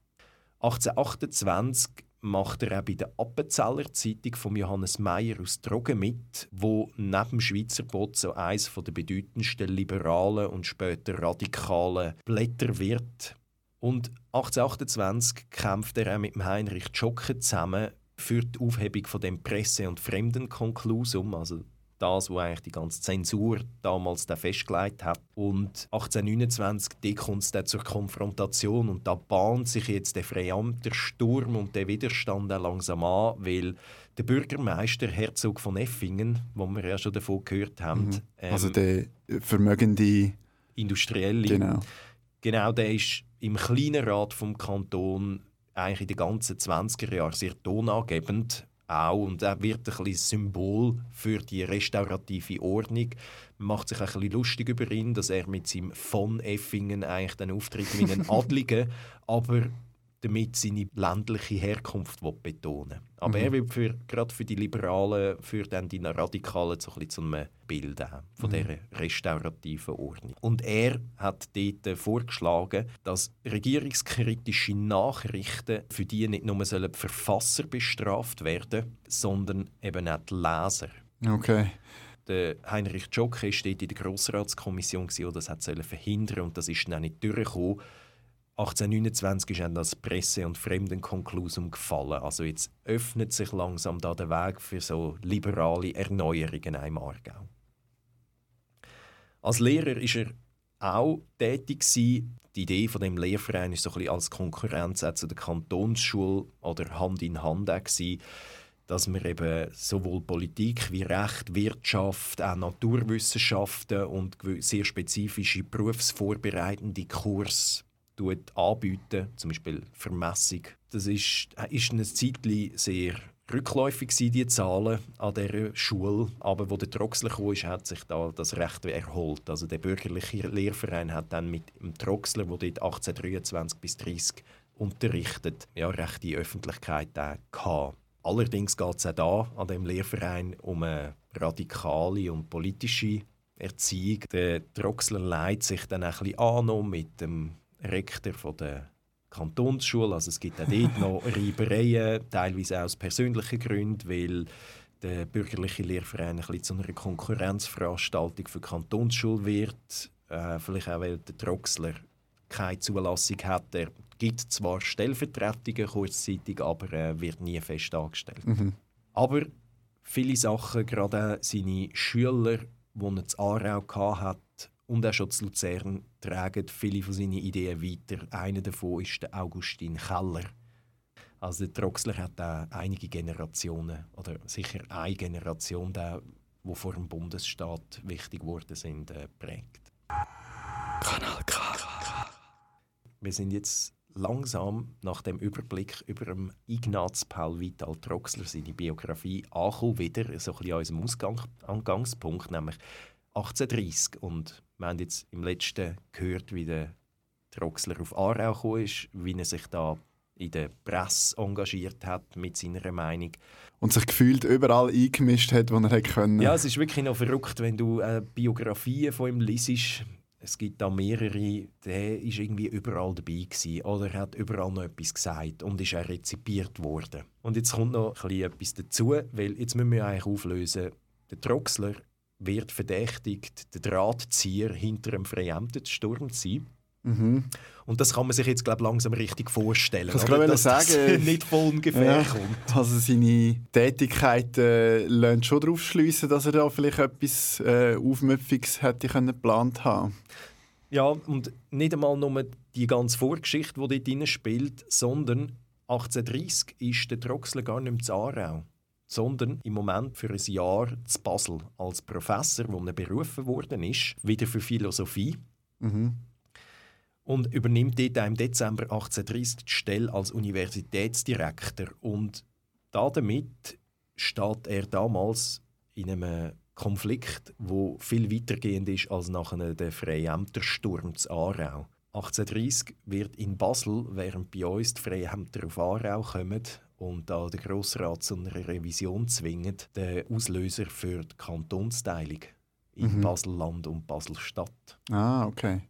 1828 macht er auch bei der Appenzeller Zeitung von Johannes Meyer aus Drogen mit, wo neben dem Schweizer Boot so eines der bedeutendsten liberalen und später radikalen Blätter wird. Und 1828 kämpft er auch mit Heinrich Jocke zusammen für die Aufhebung von dem Presse- und Fremdenkonklusum, also das, was eigentlich die ganze Zensur damals da festgelegt hat. Und 1829 kommt es dann zur Konfrontation und da bahnt sich jetzt der Freiamter Sturm und der Widerstand auch langsam an, weil der Bürgermeister Herzog von Effingen, wo wir ja schon davon gehört haben, mhm. ähm, also der vermögende Industrielle, genau, genau, der ist im kleinen Rat vom Kanton eigentlich in den ganzen 20er Jahren sehr tonangebend auch. Und er wird ein bisschen Symbol für die restaurative Ordnung. Man macht sich ein bisschen lustig über ihn, dass er mit seinem von Effingen eigentlich den Auftritt wie ein Adliger, aber damit seine ländliche Herkunft betonen Aber mhm. er will für, gerade für die Liberalen, für dann die Radikalen so ein bisschen zu einem Bild haben von mhm. dieser restaurativen Ordnung. Und er hat dort vorgeschlagen, dass regierungskritische Nachrichten für die nicht nur sollen die Verfasser bestraft werden, sondern eben auch die Leser. Okay. Der Heinrich Jocke war in der Grossratskommission, die das verhindern und das ist dann nicht durchgekommen. 1829 ist dann das Presse- und Fremdenkonklusum gefallen. Also jetzt öffnet sich langsam da der Weg für so liberale Erneuerungen im Aargau. Als Lehrer ist er auch tätig gewesen. Die Idee von dem Lehrverein ist so ein als Konkurrenz zu der Kantonsschule oder Hand in Hand gewesen, dass man eben sowohl Politik wie Recht, Wirtschaft, auch Naturwissenschaften und sehr spezifische berufsvorbereitende Kurse anbieten, zum Beispiel Vermessung. Das ist, ist eine Zeit sehr rückläufig sind die Zahlen an dieser Schule, aber wo der Troxler kam, hat sich da das Recht erholt. Also der bürgerliche Lehrverein hat dann mit dem Troxler, der dort 1823 bis 30 unterrichtet, ja, recht die Öffentlichkeit gehabt. Allerdings geht es auch da an dem Lehrverein um eine radikale und politische Erziehung. Der Troxler leitet sich dann ein bisschen an mit dem Rektor von der Kantonsschule. Also es gibt auch dort noch Reibereien, teilweise auch aus persönlichen Gründen, weil der bürgerliche Lehrverein ein bisschen zu einer Konkurrenzveranstaltung für die Kantonsschule wird. Äh, vielleicht auch, weil der Troxler keine Zulassung hat. Er gibt zwar Stellvertretungen kurzzeitig, aber er wird nie fest angestellt. Mhm. Aber viele Sachen, gerade seine Schüler, die er zu Aarau hatte, und auch schon zu Luzern tragen viele von seinen Ideen weiter. Einer davon ist der Augustin Keller. Also der Troxler hat auch einige Generationen, oder sicher eine Generation, die vor dem Bundesstaat wichtig geworden sind, äh, prägt. Kanal K. Wir sind jetzt langsam nach dem Überblick über dem Ignaz Paul Vital Troxler seine Biografie angekommen, wieder so ein bisschen an unserem Ausgang, Angangspunkt, nämlich 1830. Und wir haben jetzt im letzten gehört, wie der Troxler auf Aarau gekommen ist, wie er sich da in der Presse engagiert hat mit seiner Meinung. Und sich gefühlt überall eingemischt hat, wo er hätte können. Ja, es ist wirklich noch verrückt, wenn du äh, Biografien von ihm liest. Es gibt da mehrere, der ist irgendwie überall dabei gewesen, oder hat überall noch etwas gesagt und ist auch rezipiert worden. Und jetzt kommt noch ein etwas dazu, weil jetzt müssen wir eigentlich auflösen, der Troxler wird verdächtigt, der Drahtzieher hinter einem Sturm zu sein. Mhm. Und das kann man sich jetzt glaub, langsam richtig vorstellen. Ich oder? Dass sagen, das nicht voll ungefähr ja, kommt. Also seine Tätigkeit äh, lässt schon darauf schließen, dass er da vielleicht etwas äh, Aufmüpfiges hätte können geplant haben. Ja, und nicht einmal nur die ganze Vorgeschichte, die dort drin spielt, sondern 1830 ist der Troxler gar nicht mehr zu Aarau sondern im Moment für ein Jahr zu Basel als Professor, wo er berufen worden ist, wieder für Philosophie. Mhm. Und übernimmt dort im Dezember 1830 die Stelle als Universitätsdirektor. Und damit steht er damals in einem Konflikt, wo viel weitergehend ist als nach dem Freiämtersturm zu Aarau. 1830 wird in Basel, während bei uns die Freiämter auf Aarau kommen, und da der Grossrat zu einer Revision zwingt, der Auslöser für die Kantonsteilung in mhm. Basel-Land und Basel-Stadt. Ah, okay.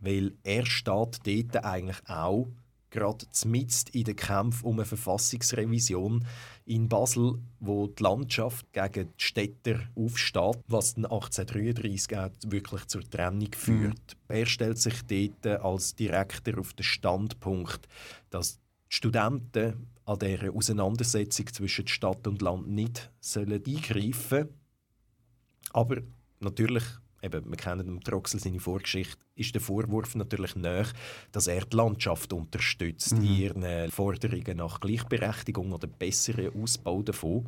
Weil er steht dort eigentlich auch gerade mitten in den Kampf um eine Verfassungsrevision in Basel, wo die Landschaft gegen die Städter aufsteht, was dann 1833 auch wirklich zur Trennung führt. Mhm. Er stellt sich dort als Direktor auf den Standpunkt, dass die Studenten an dieser Auseinandersetzung zwischen Stadt und Land nicht sollen eingreifen Aber natürlich, eben, wir kennen dem Troxel seine Vorgeschichte, ist der Vorwurf natürlich näher, dass er die Landschaft unterstützt mhm. in ihren Forderungen nach Gleichberechtigung oder besseren Ausbau davon.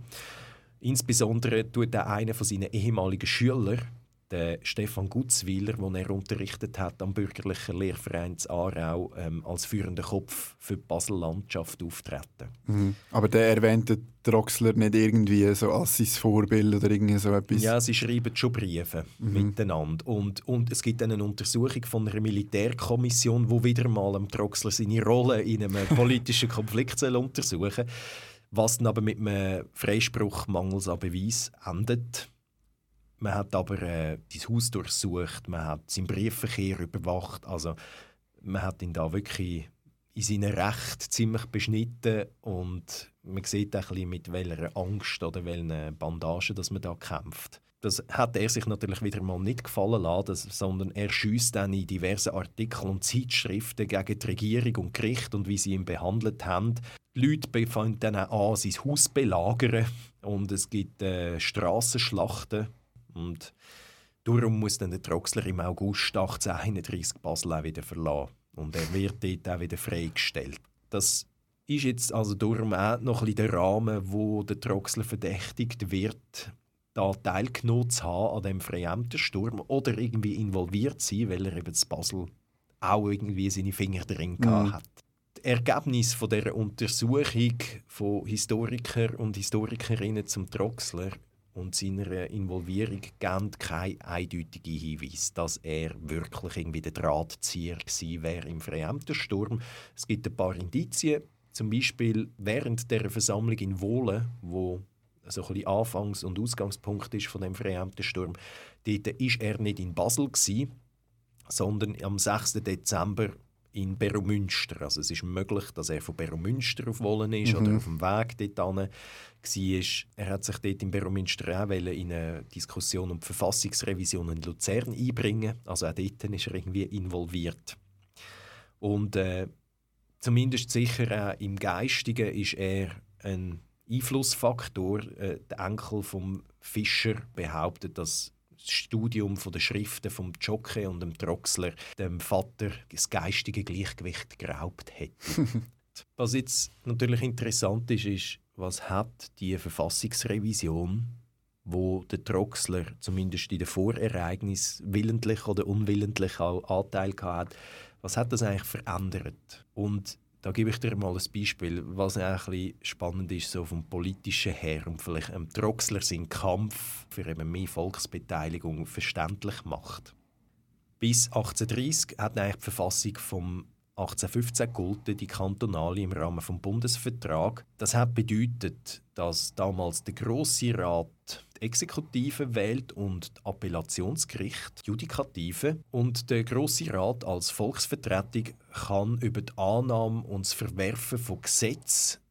Insbesondere tut er einer von seinen ehemaligen Schülern, der Stefan Gutzwiller, den er unterrichtet hat am bürgerlichen Lehrverein zu Aarau, ähm, als führender Kopf für die Basel-Landschaft auftreten. Mhm. Aber der erwähnt Droxler nicht irgendwie so als sein Vorbild oder irgendwie so etwas? Ja, sie schreiben schon Briefe mhm. miteinander. Und, und es gibt eine Untersuchung von einer Militärkommission, wo wieder mal am Droxler seine Rolle in einem politischen Konflikt soll untersuchen was dann aber mit einem Freispruch mangels an Beweis endet. Man hat aber äh, sein Haus durchsucht, man hat seinen Briefverkehr überwacht. Also man hat ihn da wirklich in seinen Recht ziemlich beschnitten und man sieht auch ein bisschen, mit welcher Angst oder welchen Bandagen dass man da kämpft. Das hat er sich natürlich wieder mal nicht gefallen lassen, sondern er schießt dann in diversen Artikeln und Zeitschriften gegen die Regierung und Gericht und wie sie ihn behandelt haben. Die Leute fangen dann auch an, sein Haus belagern und es gibt äh, Strassenschlachten und darum muss dann der Troxler im August 1831 Basel auch wieder verlassen. Und er wird dort auch wieder freigestellt. Das ist jetzt also darum auch noch ein der Rahmen, wo der Troxler verdächtigt wird, da teilgenommen zu haben an dem Freiämtersturm oder irgendwie involviert zu sein, weil er eben in Basel auch irgendwie seine Finger drin mhm. hat. Die Ergebnisse von dieser Untersuchung von Historiker und Historikerinnen zum Troxler und seiner Involvierung geben keinen eindeutigen Hinweis, dass er wirklich irgendwie der Drahtzieher gewesen wäre im Freämtersturm. Es gibt ein paar Indizien, zum Beispiel während der Versammlung in Wohlen, wo so ein Anfangs- und Ausgangspunkt ist von dem Freämtersturm. Dort war er nicht in Basel gewesen, sondern am 6. Dezember in Beromünster. Also es ist möglich, dass er von Beromünster auf Wohlen ist mhm. oder auf dem Weg dorthin war. Er hat sich dort in Beromünster auch in eine Diskussion um die Verfassungsrevision in Luzern einbringen. Also auch dort ist er irgendwie involviert. Und äh, zumindest sicher auch im Geistigen ist er ein Einflussfaktor. Äh, der Enkel vom Fischer behauptet, dass das Studium der Schriften vom Jocke und dem Troxler dem Vater das geistige Gleichgewicht geraubt hätte. was jetzt natürlich interessant ist, ist, was hat die Verfassungsrevision, wo der Troxler zumindest in den Vorereignis willentlich oder unwillentlich auch Anteil hat, was hat das eigentlich verändert? Und da gebe ich dir mal ein Beispiel, was ein bisschen spannend ist so vom politischen her und vielleicht ähm, Troxler seinen Kampf für eben mehr Volksbeteiligung verständlich macht. Bis 1830 hat eigentlich die Verfassung vom 1815 gelten, die kantonale im Rahmen des Bundesvertrags. Das hat bedeutet, dass damals der Grosse Rat die Exekutive wählt und das Appellationsgericht die Judikative und der Grosse Rat als Volksvertretung kann über die Annahme und das Verwerfen von Gesetzen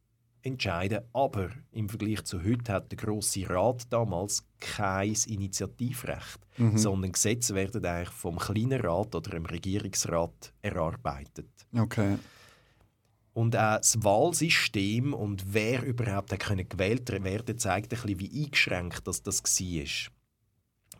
entscheiden. Aber im Vergleich zu heute hat der Grosse Rat damals kein Initiativrecht, mhm. sondern Gesetze werden eigentlich vom kleinen Rat oder dem Regierungsrat erarbeitet. Okay. Und auch das Wahlsystem und wer überhaupt können gewählt werden zeigt ein bisschen, wie eingeschränkt das, das war.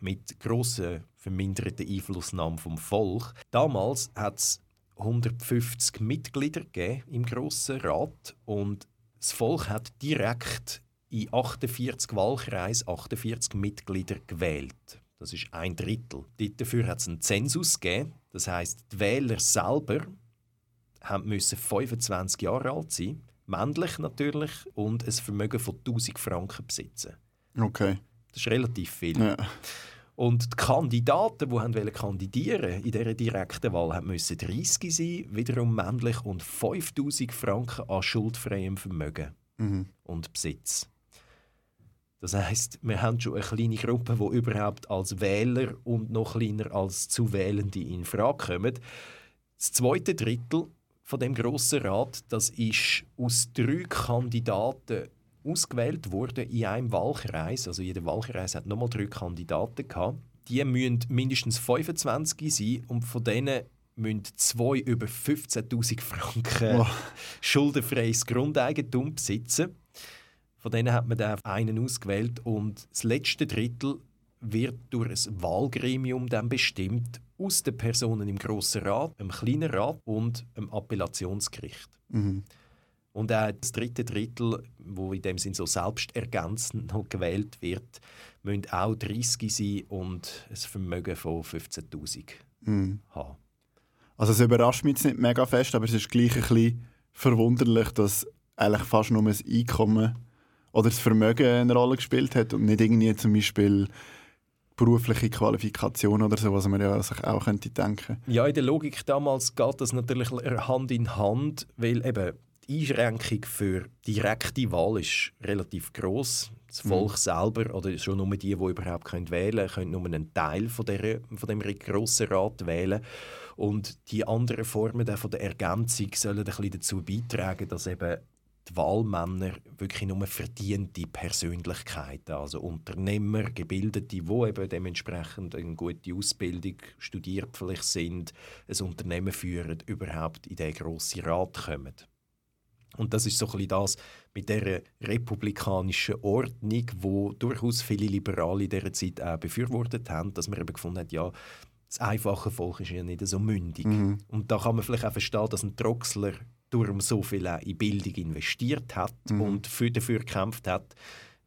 Mit grossen verminderten Einflussnahmen vom Volk. Damals hat es 150 Mitglieder im Grossen Rat und das Volk hat direkt in 48 Wahlkreisen 48 Mitglieder gewählt. Das ist ein Drittel. Dafür hat es einen Zensus gegeben. Das heißt, die Wähler selber müssen 25 Jahre alt sein, männlich natürlich, und ein Vermögen von 1000 Franken besitzen. Okay. Das ist relativ viel. Ja. Und die Kandidaten, die haben kandidieren in dieser direkten Wahl, müssen 30 sein, wiederum männlich, und 5000 Franken an schuldfreiem Vermögen mhm. und Besitz. Das heißt, wir haben schon eine kleine Gruppe, die überhaupt als Wähler und noch kleiner als Zuwählende in Frage kommen. Das zweite Drittel von dem grossen Rat, das ist aus drei Kandidaten ausgewählt wurde in einem Wahlkreis. Also jeder Wahlkreis hat nochmal drei Kandidaten gehabt. Die müssen mindestens 25 sein und von denen müssen zwei über 15.000 Franken oh. schuldenfreies Grundeigentum besitzen. Von denen hat man dann einen ausgewählt und das letzte Drittel wird durch ein Wahlgremium dann bestimmt aus den Personen im Grossen Rat, im Kleinen Rat und im Appellationsgericht. Mhm. Und auch das dritte Drittel, wo in dem Sinn so selbstergänzend noch gewählt wird, müssen auch 30 sein und ein Vermögen von 15'000 mhm. haben. Also es überrascht mich jetzt nicht mega fest, aber es ist gleich ein bisschen verwunderlich, dass eigentlich fast nur das Einkommen oder das Vermögen eine Rolle gespielt hat und nicht irgendwie zum Beispiel berufliche Qualifikation oder so, was man ja sich auch könnte denken. Ja, in der Logik damals geht das natürlich Hand in Hand, weil eben die Einschränkung für direkte Wahl ist relativ groß. Das mhm. Volk mhm. selber oder schon nur die, die überhaupt können wählen können, können nur einen Teil von, der, von dem grossen Rat wählen. Und die anderen Formen der, von der Ergänzung sollen ein bisschen dazu beitragen, dass eben die Wahlmänner wirklich nur verdiente Persönlichkeiten, also Unternehmer, Gebildete, die eben dementsprechend eine gute Ausbildung studiert vielleicht sind, ein Unternehmen führen, überhaupt in den grossen Rat kommen. Und das ist so ein bisschen das mit der republikanischen Ordnung, wo durchaus viele Liberale in dieser Zeit auch befürwortet haben, dass man eben gefunden hat, ja, das einfache Volk ist ja nicht so mündig. Mhm. Und da kann man vielleicht auch verstehen, dass ein Troxler darum so viel in Bildung investiert hat mhm. und für, dafür gekämpft hat,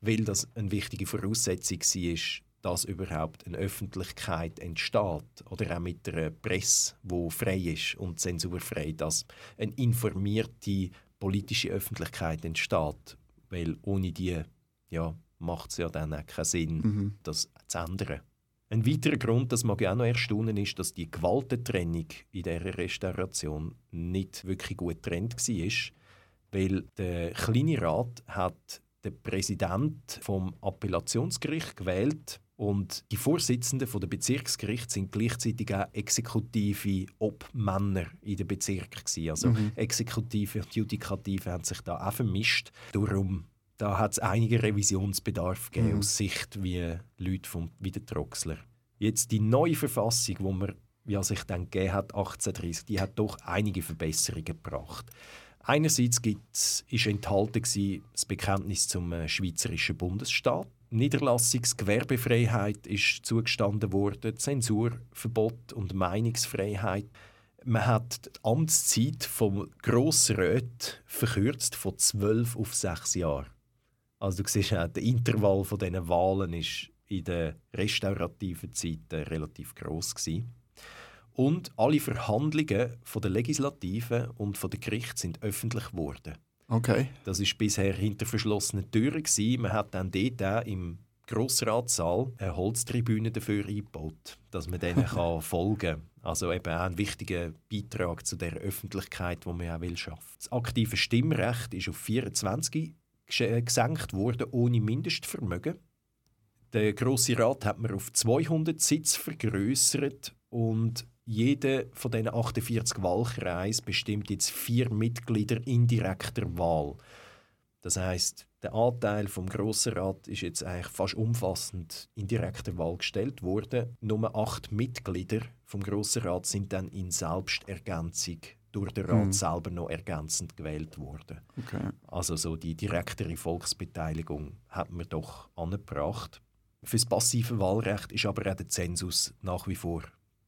weil das eine wichtige Voraussetzung war, dass überhaupt eine Öffentlichkeit entsteht oder auch mit einer Presse, wo frei ist und zensurfrei, dass eine informierte politische Öffentlichkeit entsteht, weil ohne die ja, macht es ja dann auch keinen Sinn, mhm. das zu ändern. Ein weiterer Grund, das mag ich auch noch erstaunen, ist, dass die Gewaltentrennung in dieser Restauration nicht wirklich gut getrennt war, weil der kleine Rat hat den Präsident vom Appellationsgericht gewählt und die Vorsitzenden der Bezirksgerichte sind gleichzeitig auch exekutive Obmänner in den Bezirken. Also mhm. Exekutive und Judikative haben sich da auch vermischt. Darum da hat es einige Revisionsbedarf gegeben, mhm. aus Sicht wie Leute vom, wie der Troxler. Jetzt die neue Verfassung, die man wie sich dann gegeben hat, 1830, die hat doch einige Verbesserungen gebracht. Einerseits gibt's, ist enthalten das Bekenntnis zum äh, schweizerischen Bundesstaat. Niederlassungsgewerbefreiheit ist zugestanden worden, Zensurverbot und Meinungsfreiheit. Man hat die Amtszeit vom Grossrat verkürzt von zwölf auf sechs Jahre. Also du siehst auch, der Intervall von diesen Wahlen ist in der restaurativen Zeit relativ groß gewesen. Und alle Verhandlungen von der Legislative und von der Gericht sind öffentlich geworden. Okay. Das ist bisher hinter verschlossenen Türen gewesen. Man hat dann dort auch im Grossratssaal eine Holztribüne dafür eingebaut, dass man denen kann folgen kann. Also eben auch ein wichtiger Beitrag zu der Öffentlichkeit, die man auch will schaffen. Das aktive Stimmrecht ist auf 24 äh, gesenkt worden ohne Mindestvermögen. Der Grosse Rat hat man auf 200 Sitze vergrößert und jeder von diesen 48 Wahlkreisen bestimmt jetzt vier Mitglieder indirekter Wahl. Das heißt, der Anteil vom Grossen Rat ist jetzt eigentlich fast umfassend in direkter Wahl gestellt worden. Nur acht Mitglieder vom Grossen Rat sind dann in Selbstergänzung durch den Rat mhm. selber noch ergänzend gewählt worden. Okay. Also so die direktere Volksbeteiligung hat man doch angebracht. Für das passive Wahlrecht ist aber auch der Zensus nach wie vor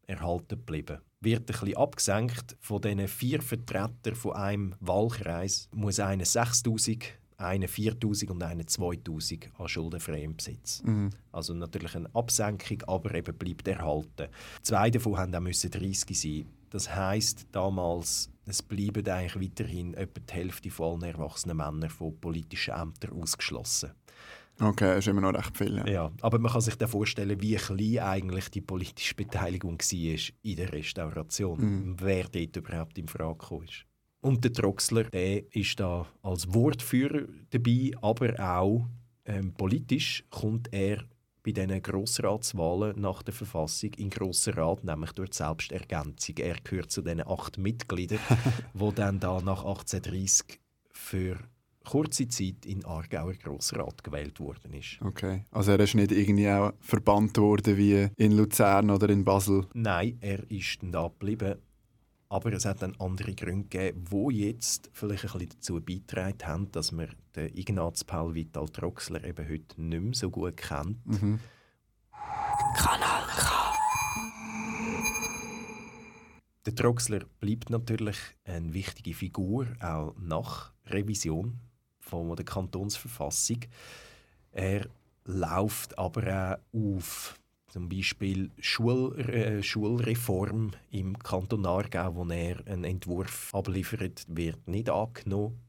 erhalten geblieben. Wird ein bisschen abgesenkt. Von diesen vier Vertretern von einem Wahlkreis muss einer 6000, einer 4000 und einer 2000 an schuldenfreiem Besitz. Mhm. Also natürlich eine Absenkung, aber eben bleibt erhalten. Zwei davon haben auch 30 sein das heißt damals, es bleiben eigentlich weiterhin etwa die Hälfte von allen erwachsenen Männern von politischen Ämtern ausgeschlossen. Okay, das ist immer noch recht viel. Ja. ja. aber man kann sich dann vorstellen, wie klein eigentlich die politische Beteiligung war in der Restauration. Mhm. Wer dort überhaupt in Frage kam. Und der Troxler, der ist da als Wortführer dabei, aber auch ähm, politisch kommt er bei diesen Grossratswahlen nach der Verfassung in Grosser Rat, nämlich durch Selbstergänzung. Er gehört zu diesen acht Mitgliedern, die dann da nach 1830 für kurze Zeit in Aargauer Grossrat gewählt worden ist. Okay, also er ist nicht irgendwie auch verbannt worden wie in Luzern oder in Basel? Nein, er ist da geblieben aber es hat dann andere Gründe gegeben, die jetzt vielleicht ein bisschen dazu beigetragen haben, dass man den Ignaz Paul Vital Troxler eben heute nicht mehr so gut kennt. Mhm. Kanal K. Der Troxler bleibt natürlich eine wichtige Figur, auch nach Revision von der Kantonsverfassung. Er läuft aber auch auf zum Beispiel Schul äh, Schulreform im Kanton Aargau, wo er einen Entwurf abliefert, wird nicht angenommen.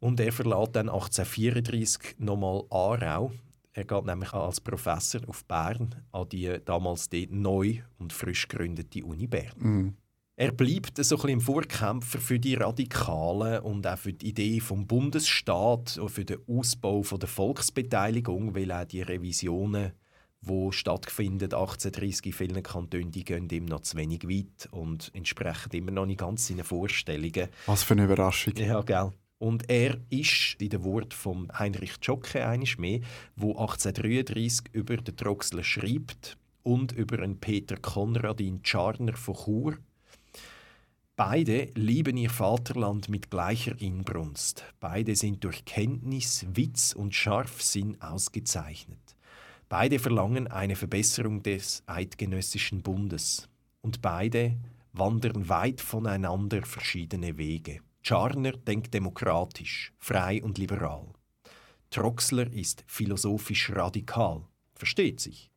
Und er verlässt dann 1834 nochmal Aarau. Er geht nämlich als Professor auf Bern an die damals die neu und frisch gegründete Uni Bern. Mhm. Er bleibt so ein bisschen Vorkämpfer für die Radikalen und auch für die Idee vom Bundesstaat und für den Ausbau der Volksbeteiligung, weil auch die Revisionen wo stattfindet 1830 in vielen Kantonen, die gehen ihm noch zu wenig weit und entsprechen immer noch nicht ganz seinen Vorstellungen. Was für eine Überraschung. Ja, gell. Und er ist in den Wort von Heinrich Zschocke einisch mehr, wo 1833 über den Troxler schreibt und über einen Peter Konradin Czarner von Chur. Beide lieben ihr Vaterland mit gleicher Inbrunst. Beide sind durch Kenntnis, Witz und Scharfsinn ausgezeichnet. Beide verlangen eine Verbesserung des eidgenössischen Bundes. Und beide wandern weit voneinander verschiedene Wege. Charner denkt demokratisch, frei und liberal. Troxler ist philosophisch radikal, versteht sich.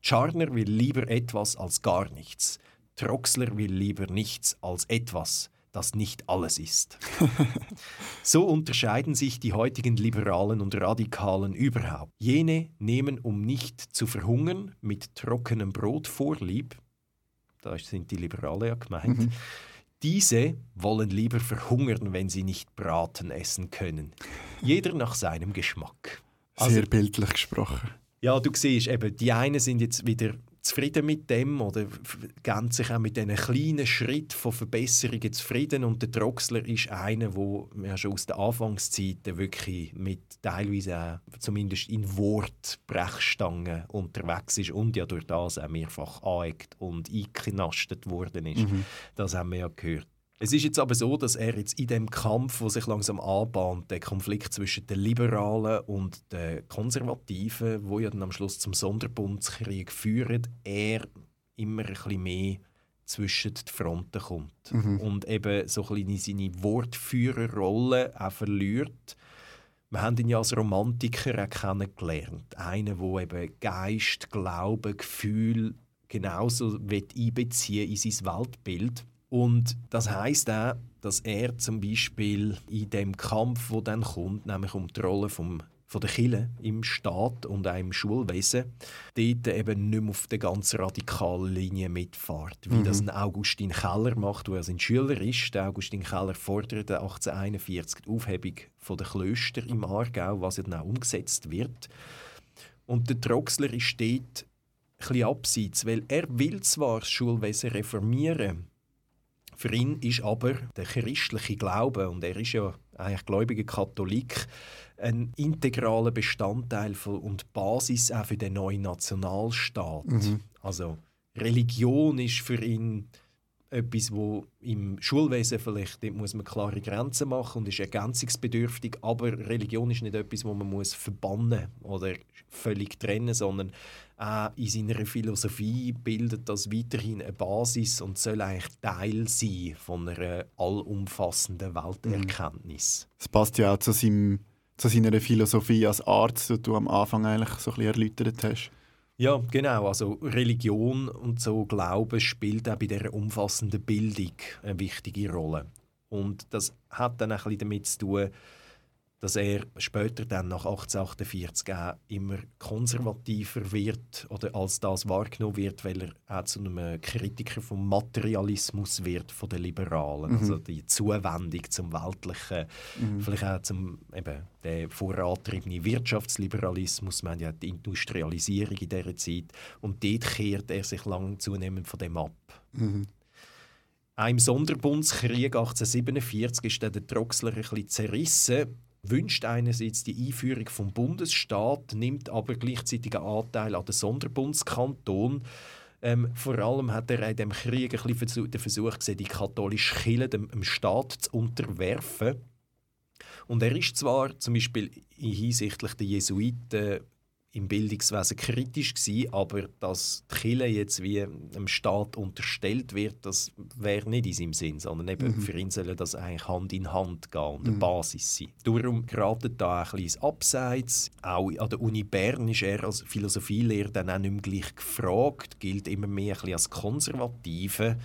Scharner will lieber etwas als gar nichts. Troxler will lieber nichts als etwas, das nicht alles ist. so unterscheiden sich die heutigen Liberalen und Radikalen überhaupt. Jene nehmen, um nicht zu verhungern, mit trockenem Brot vorlieb. Da sind die Liberalen ja gemeint. Mhm. Diese wollen lieber verhungern, wenn sie nicht Braten essen können. Jeder nach seinem Geschmack. Also, Sehr bildlich gesprochen. Ja, du siehst eben, die einen sind jetzt wieder zufrieden mit dem oder geben sich auch mit diesen kleinen Schritten von Verbesserungen zufrieden. Und der Droxler ist einer, der ja schon aus der Anfangszeit wirklich mit teilweise auch, zumindest in Wortbrechstangen unterwegs ist und ja durch das auch mehrfach angeeckt und eingeknastet worden ist. Mhm. Das haben wir ja gehört. Es ist jetzt aber so, dass er jetzt in dem Kampf, wo sich langsam anbahnt, der Konflikt zwischen den Liberalen und den Konservativen, wo ja dann am Schluss zum Sonderbundskrieg führt, er immer ein bisschen mehr zwischen die Fronten kommt mhm. und eben so ein bisschen seine Wortführerrolle auch verliert. Wir haben ihn ja als Romantiker auch kennengelernt. Einer, der eben Geist, Glaube, Gefühl genauso einbeziehen in sein Weltbild und das heißt auch, dass er zum Beispiel in dem Kampf, wo dann kommt, nämlich um die Rolle vom von der Kirche im Staat und auch im Schulwesen, dort eben nicht mehr auf der ganz radikalen Linie mitfährt. Wie mhm. das ein Augustin Keller macht, wo er sein Schüler ist. Der Augustin Keller forderte 1841 die Aufhebung der Klöster im Aargau, was ja dann auch umgesetzt wird. Und der Troxler ist dort ein bisschen abseits, weil er will zwar das Schulwesen reformieren für ihn ist aber der christliche Glaube, und er ist ja eigentlich gläubiger Katholik, ein integraler Bestandteil und Basis auch für den neuen Nationalstaat. Mhm. Also Religion ist für ihn etwas, wo im Schulwesen vielleicht dort muss man klare Grenzen machen und ist ergänzungsbedürftig, aber Religion ist nicht etwas, wo man muss verbannen oder völlig trennen, sondern auch in seiner Philosophie bildet das weiterhin eine Basis und soll eigentlich Teil sein von einer allumfassenden Welterkenntnis. Es passt ja auch zu, seinem, zu seiner Philosophie als Arzt, die du am Anfang eigentlich so ein bisschen erläutert hast. Ja, genau. Also Religion und so Glaube spielt auch bei dieser umfassenden Bildung eine wichtige Rolle. Und das hat dann ein bisschen damit zu tun, dass er später dann nach 1848 auch immer konservativer wird oder als das wahrgenommen wird, weil er auch zu einem Kritiker vom Materialismus wird von den Liberalen, mhm. also die Zuwendung zum weltlichen, mhm. vielleicht auch zum eben der vorantriebene Wirtschaftsliberalismus, man ja die Industrialisierung in dieser Zeit und dort kehrt er sich lang zunehmend von dem ab. Mhm. Auch im Sonderbundskrieg 1847 ist der Troxler ein bisschen zerrissen wünscht einerseits die Einführung vom Bundesstaat, nimmt aber gleichzeitig einen Anteil an den Sonderbundskanton. Ähm, vor allem hat er in dem Krieg ein bisschen den Versuch gesehen, die katholische Kirche dem, dem Staat zu unterwerfen. Und er ist zwar zum Beispiel hinsichtlich der Jesuiten im Bildungswesen kritisch gewesen, aber dass die Kirche jetzt wie einem Staat unterstellt wird, das wäre nicht in seinem Sinn, sondern eben mhm. für ihn soll das eigentlich Hand in Hand gehen und eine mhm. Basis sein. Darum geratet da ein bisschen Abseits. Auch an der Uni Bern ist er als Philosophielehrer dann auch nicht mehr gleich gefragt, gilt immer mehr ein bisschen als Konservative.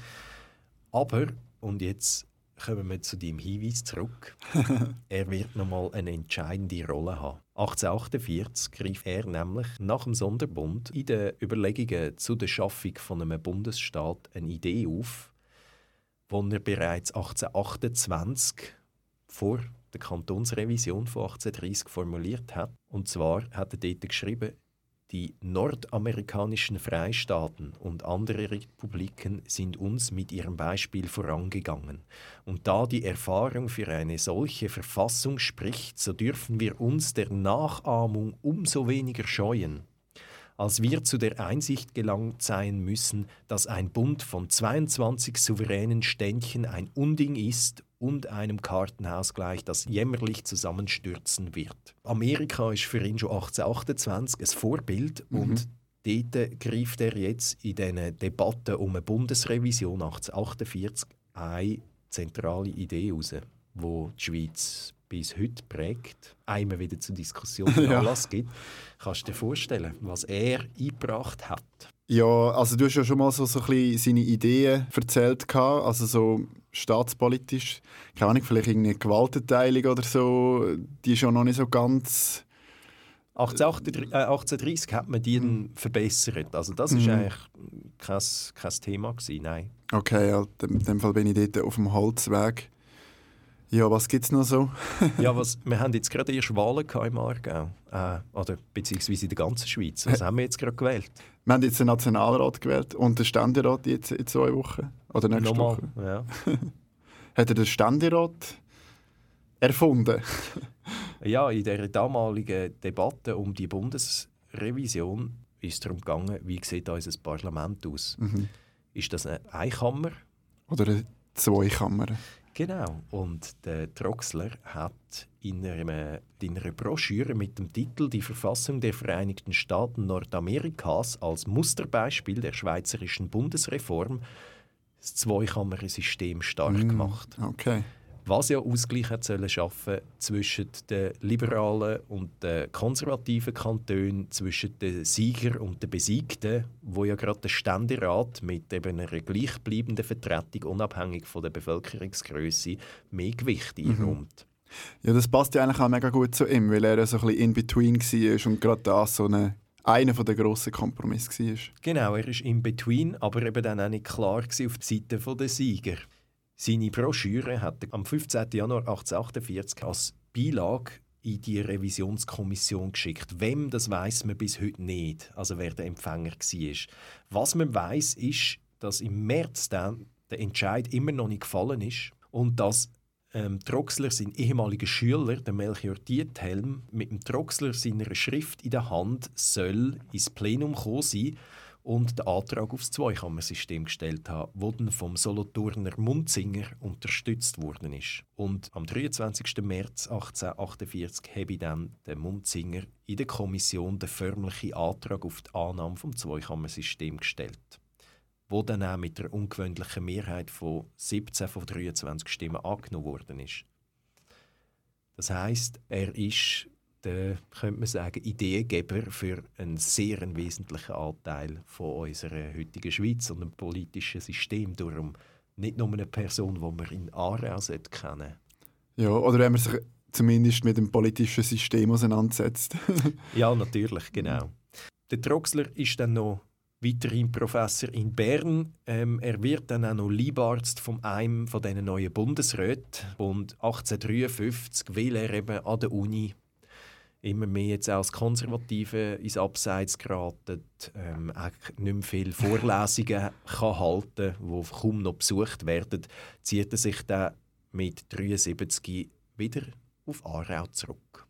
Aber, und jetzt kommen wir zu deinem Hinweis zurück. er wird nochmal eine entscheidende Rolle haben. 1848 griff er nämlich nach dem Sonderbund in den Überlegungen zu der Schaffung von einem Bundesstaat eine Idee auf, die er bereits 1828 vor der Kantonsrevision von 1830 formuliert hat. Und zwar hat er dort geschrieben, die nordamerikanischen Freistaaten und andere Republiken sind uns mit ihrem Beispiel vorangegangen. Und da die Erfahrung für eine solche Verfassung spricht, so dürfen wir uns der Nachahmung umso weniger scheuen, als wir zu der Einsicht gelangt sein müssen, dass ein Bund von 22 souveränen Ständchen ein Unding ist und einem Kartenhausgleich, das jämmerlich zusammenstürzen wird. Amerika ist für ihn schon 1828 ein Vorbild mhm. und dort greift er jetzt in diesen Debatten um eine Bundesrevision 1848 eine zentrale Idee heraus, wo die Schweiz bis heute prägt, einmal wieder zur Diskussion ja. Anlass gibt, kannst du dir vorstellen, was er eingebracht hat? Ja, also du hast ja schon mal so, so ein bisschen seine Ideen erzählt, also so staatspolitisch. Keine Ahnung, vielleicht irgendeine Gewaltenteilung oder so, die ist ja noch nicht so ganz 1830, äh, 1830 hat man die mhm. verbessert. Also das war mhm. eigentlich kein, kein Thema gewesen, nein. Okay, ja, in dem Fall bin ich dort auf dem Holzweg. Ja, was gibt es noch so? ja, was, wir haben jetzt gerade erst Wahlen im Aargau. Äh, oder beziehungsweise in der ganzen Schweiz. Was haben wir jetzt gerade gewählt? Wir haben jetzt den Nationalrat gewählt und den Ständerat jetzt in zwei Wochen. Oder nächste Nochmal, Woche. Ja. Hat er den Ständerat erfunden? ja, in der damaligen Debatte um die Bundesrevision ist es darum gegangen, wie sieht unser Parlament aus? Mhm. Ist das eine Einkammer? Oder eine Zweikammer? Genau. Und der Troxler hat in einer, in einer Broschüre mit dem Titel Die Verfassung der Vereinigten Staaten Nordamerikas als Musterbeispiel der schweizerischen Bundesreform das Zweikammersystem stark mm, gemacht. Okay was ja Ausgleich hat sollen schaffen zwischen den liberalen und den konservativen Kantonen, zwischen den Sieger und den Besiegten, wo ja gerade der Ständerat mit eben einer gleichbleibenden Vertretung unabhängig von der Bevölkerungsgröße mehr Gewicht mhm. einräumt. Ja, das passt ja eigentlich auch mega gut zu ihm, weil er so ein bisschen in between war und gerade das so eine einer der grossen Kompromisse war. Genau, er ist in between, aber eben dann auch nicht klar auf der Seite der Sieger. Seine Broschüre hat er am 15. Januar 1848 als Beilage in die Revisionskommission geschickt. Wem, das weiß man bis heute nicht, also wer der Empfänger war. Was man weiß, ist, dass im März dann der Entscheid immer noch nicht gefallen ist und dass ähm, Troxler, sein ehemaliger Schüler, der Melchior Diethelm, mit dem Troxler seiner Schrift in der Hand soll ins Plenum kommen sein und den Antrag auf das Zweikammersystem gestellt habe, wo dann vom Solothurner Munzinger unterstützt worden ist. Und am 23. März 1848 habe dann der Munzinger in der Kommission den förmlichen Antrag auf die Annahme vom Zweikammersystem gestellt, wo dann auch mit der ungewöhnlichen Mehrheit von 17 von 23 Stimmen angenommen worden ist. Das heißt, er ist der, könnte man sagen, Ideengeber für einen sehr wesentlichen Anteil von unserer heutigen Schweiz und dem politischen System. Darum nicht nur eine Person, die man in Aarau kennen Ja, oder wenn man sich zumindest mit dem politischen System auseinandersetzt. ja, natürlich, genau. Der Troxler ist dann noch weiterhin Professor in Bern. Ähm, er wird dann auch noch Leibarzt von einem von diesen neuen Bundesräten. Und 1853 will er eben an der Uni immer mehr jetzt auch als Konservative ins Abseits geraten, ähm, nicht mehr viele Vorlesungen kann halten die kaum noch besucht werden, zieht er sich dann mit 73 wieder auf Aarau zurück.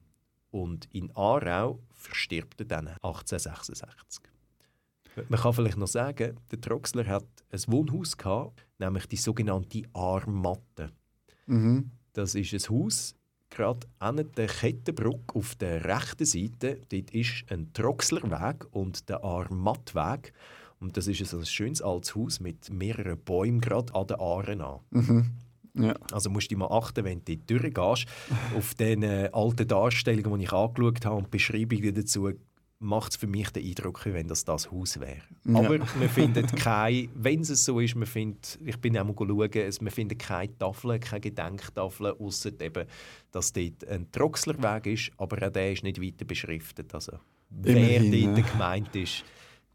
Und in Aarau verstirbt er dann 1866. Man kann vielleicht noch sagen, der Troxler hat ein Wohnhaus gehabt, nämlich die sogenannte Armatte. Mhm. Das ist ein Haus gerade an der Kettenbrücke auf der rechten Seite, dort ist ein Troxlerweg und der Armattweg. Und das ist ein schönes altes Haus mit mehreren Bäumen gerade an der Aare an. Mhm. Ja. Also musst du mal achten, wenn du dort durchgehst, auf den äh, alten Darstellungen, die ich angeschaut habe und Beschreibungen dazu, macht es für mich den Eindruck, wenn das das Haus wäre. Ja. Aber man findet keine, wenn es so ist, man findet, ich bin auch mal schauen, man findet keine Tafeln, keine Gedenktafeln, außer eben, dass dort ein Troxlerweg ist, aber auch der ist nicht weiter beschriftet. Also wer Immerhin, dort ja. gemeint ist,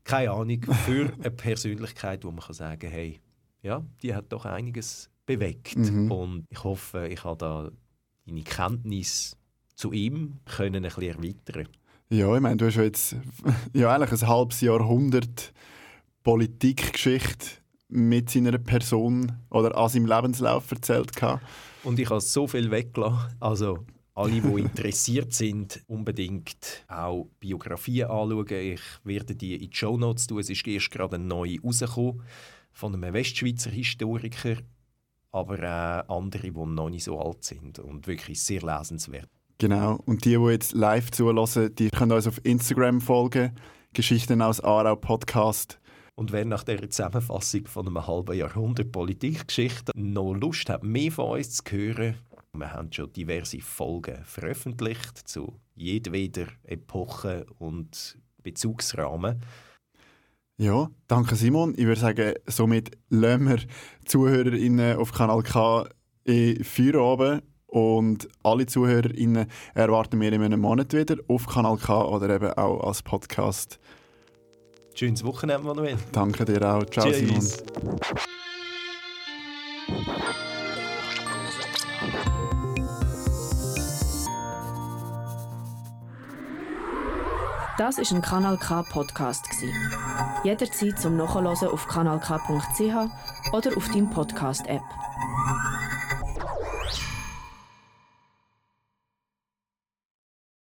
keine Ahnung, für eine Persönlichkeit, wo man kann sagen hey, ja, die hat doch einiges bewegt. Mhm. Und ich hoffe, ich habe da deine Kenntnis zu ihm können ein bisschen erweitern ja, ich meine, du hast ja jetzt ja, eigentlich ein halbes Jahrhundert Politikgeschichte mit seiner Person oder an seinem Lebenslauf erzählt. Gehabt. Und ich habe so viel weggelassen. Also alle, die interessiert sind, unbedingt auch Biografien anschauen. Ich werde die in die Show Notes tun. Es ist erst gerade eine neue rausgekommen von einem Westschweizer Historiker, aber auch andere, die noch nicht so alt sind und wirklich sehr lesenswert. Genau. Und die, die jetzt live zulassen, die können uns auf Instagram folgen. Geschichten aus Aarau Podcast. Und wer nach der Zusammenfassung von einem halben Jahrhundert Politikgeschichte noch Lust hat, mehr von uns zu hören, Wir haben schon diverse Folgen veröffentlicht zu jedweder Epoche und Bezugsrahmen. Ja, danke Simon. Ich würde sagen, somit lassen wir ZuhörerInnen auf Kanal K in Feierabend und alle ZuhörerInnen erwarten wir in einem Monat wieder auf Kanal K oder eben auch als Podcast. Schönes Wochenende, Manuel. Danke dir auch. Ciao, Tschüss. Simon. Das ist ein Kanal K Podcast gsi. Jederzeit zum Nachhören auf kanalk.ch oder auf deinem Podcast App.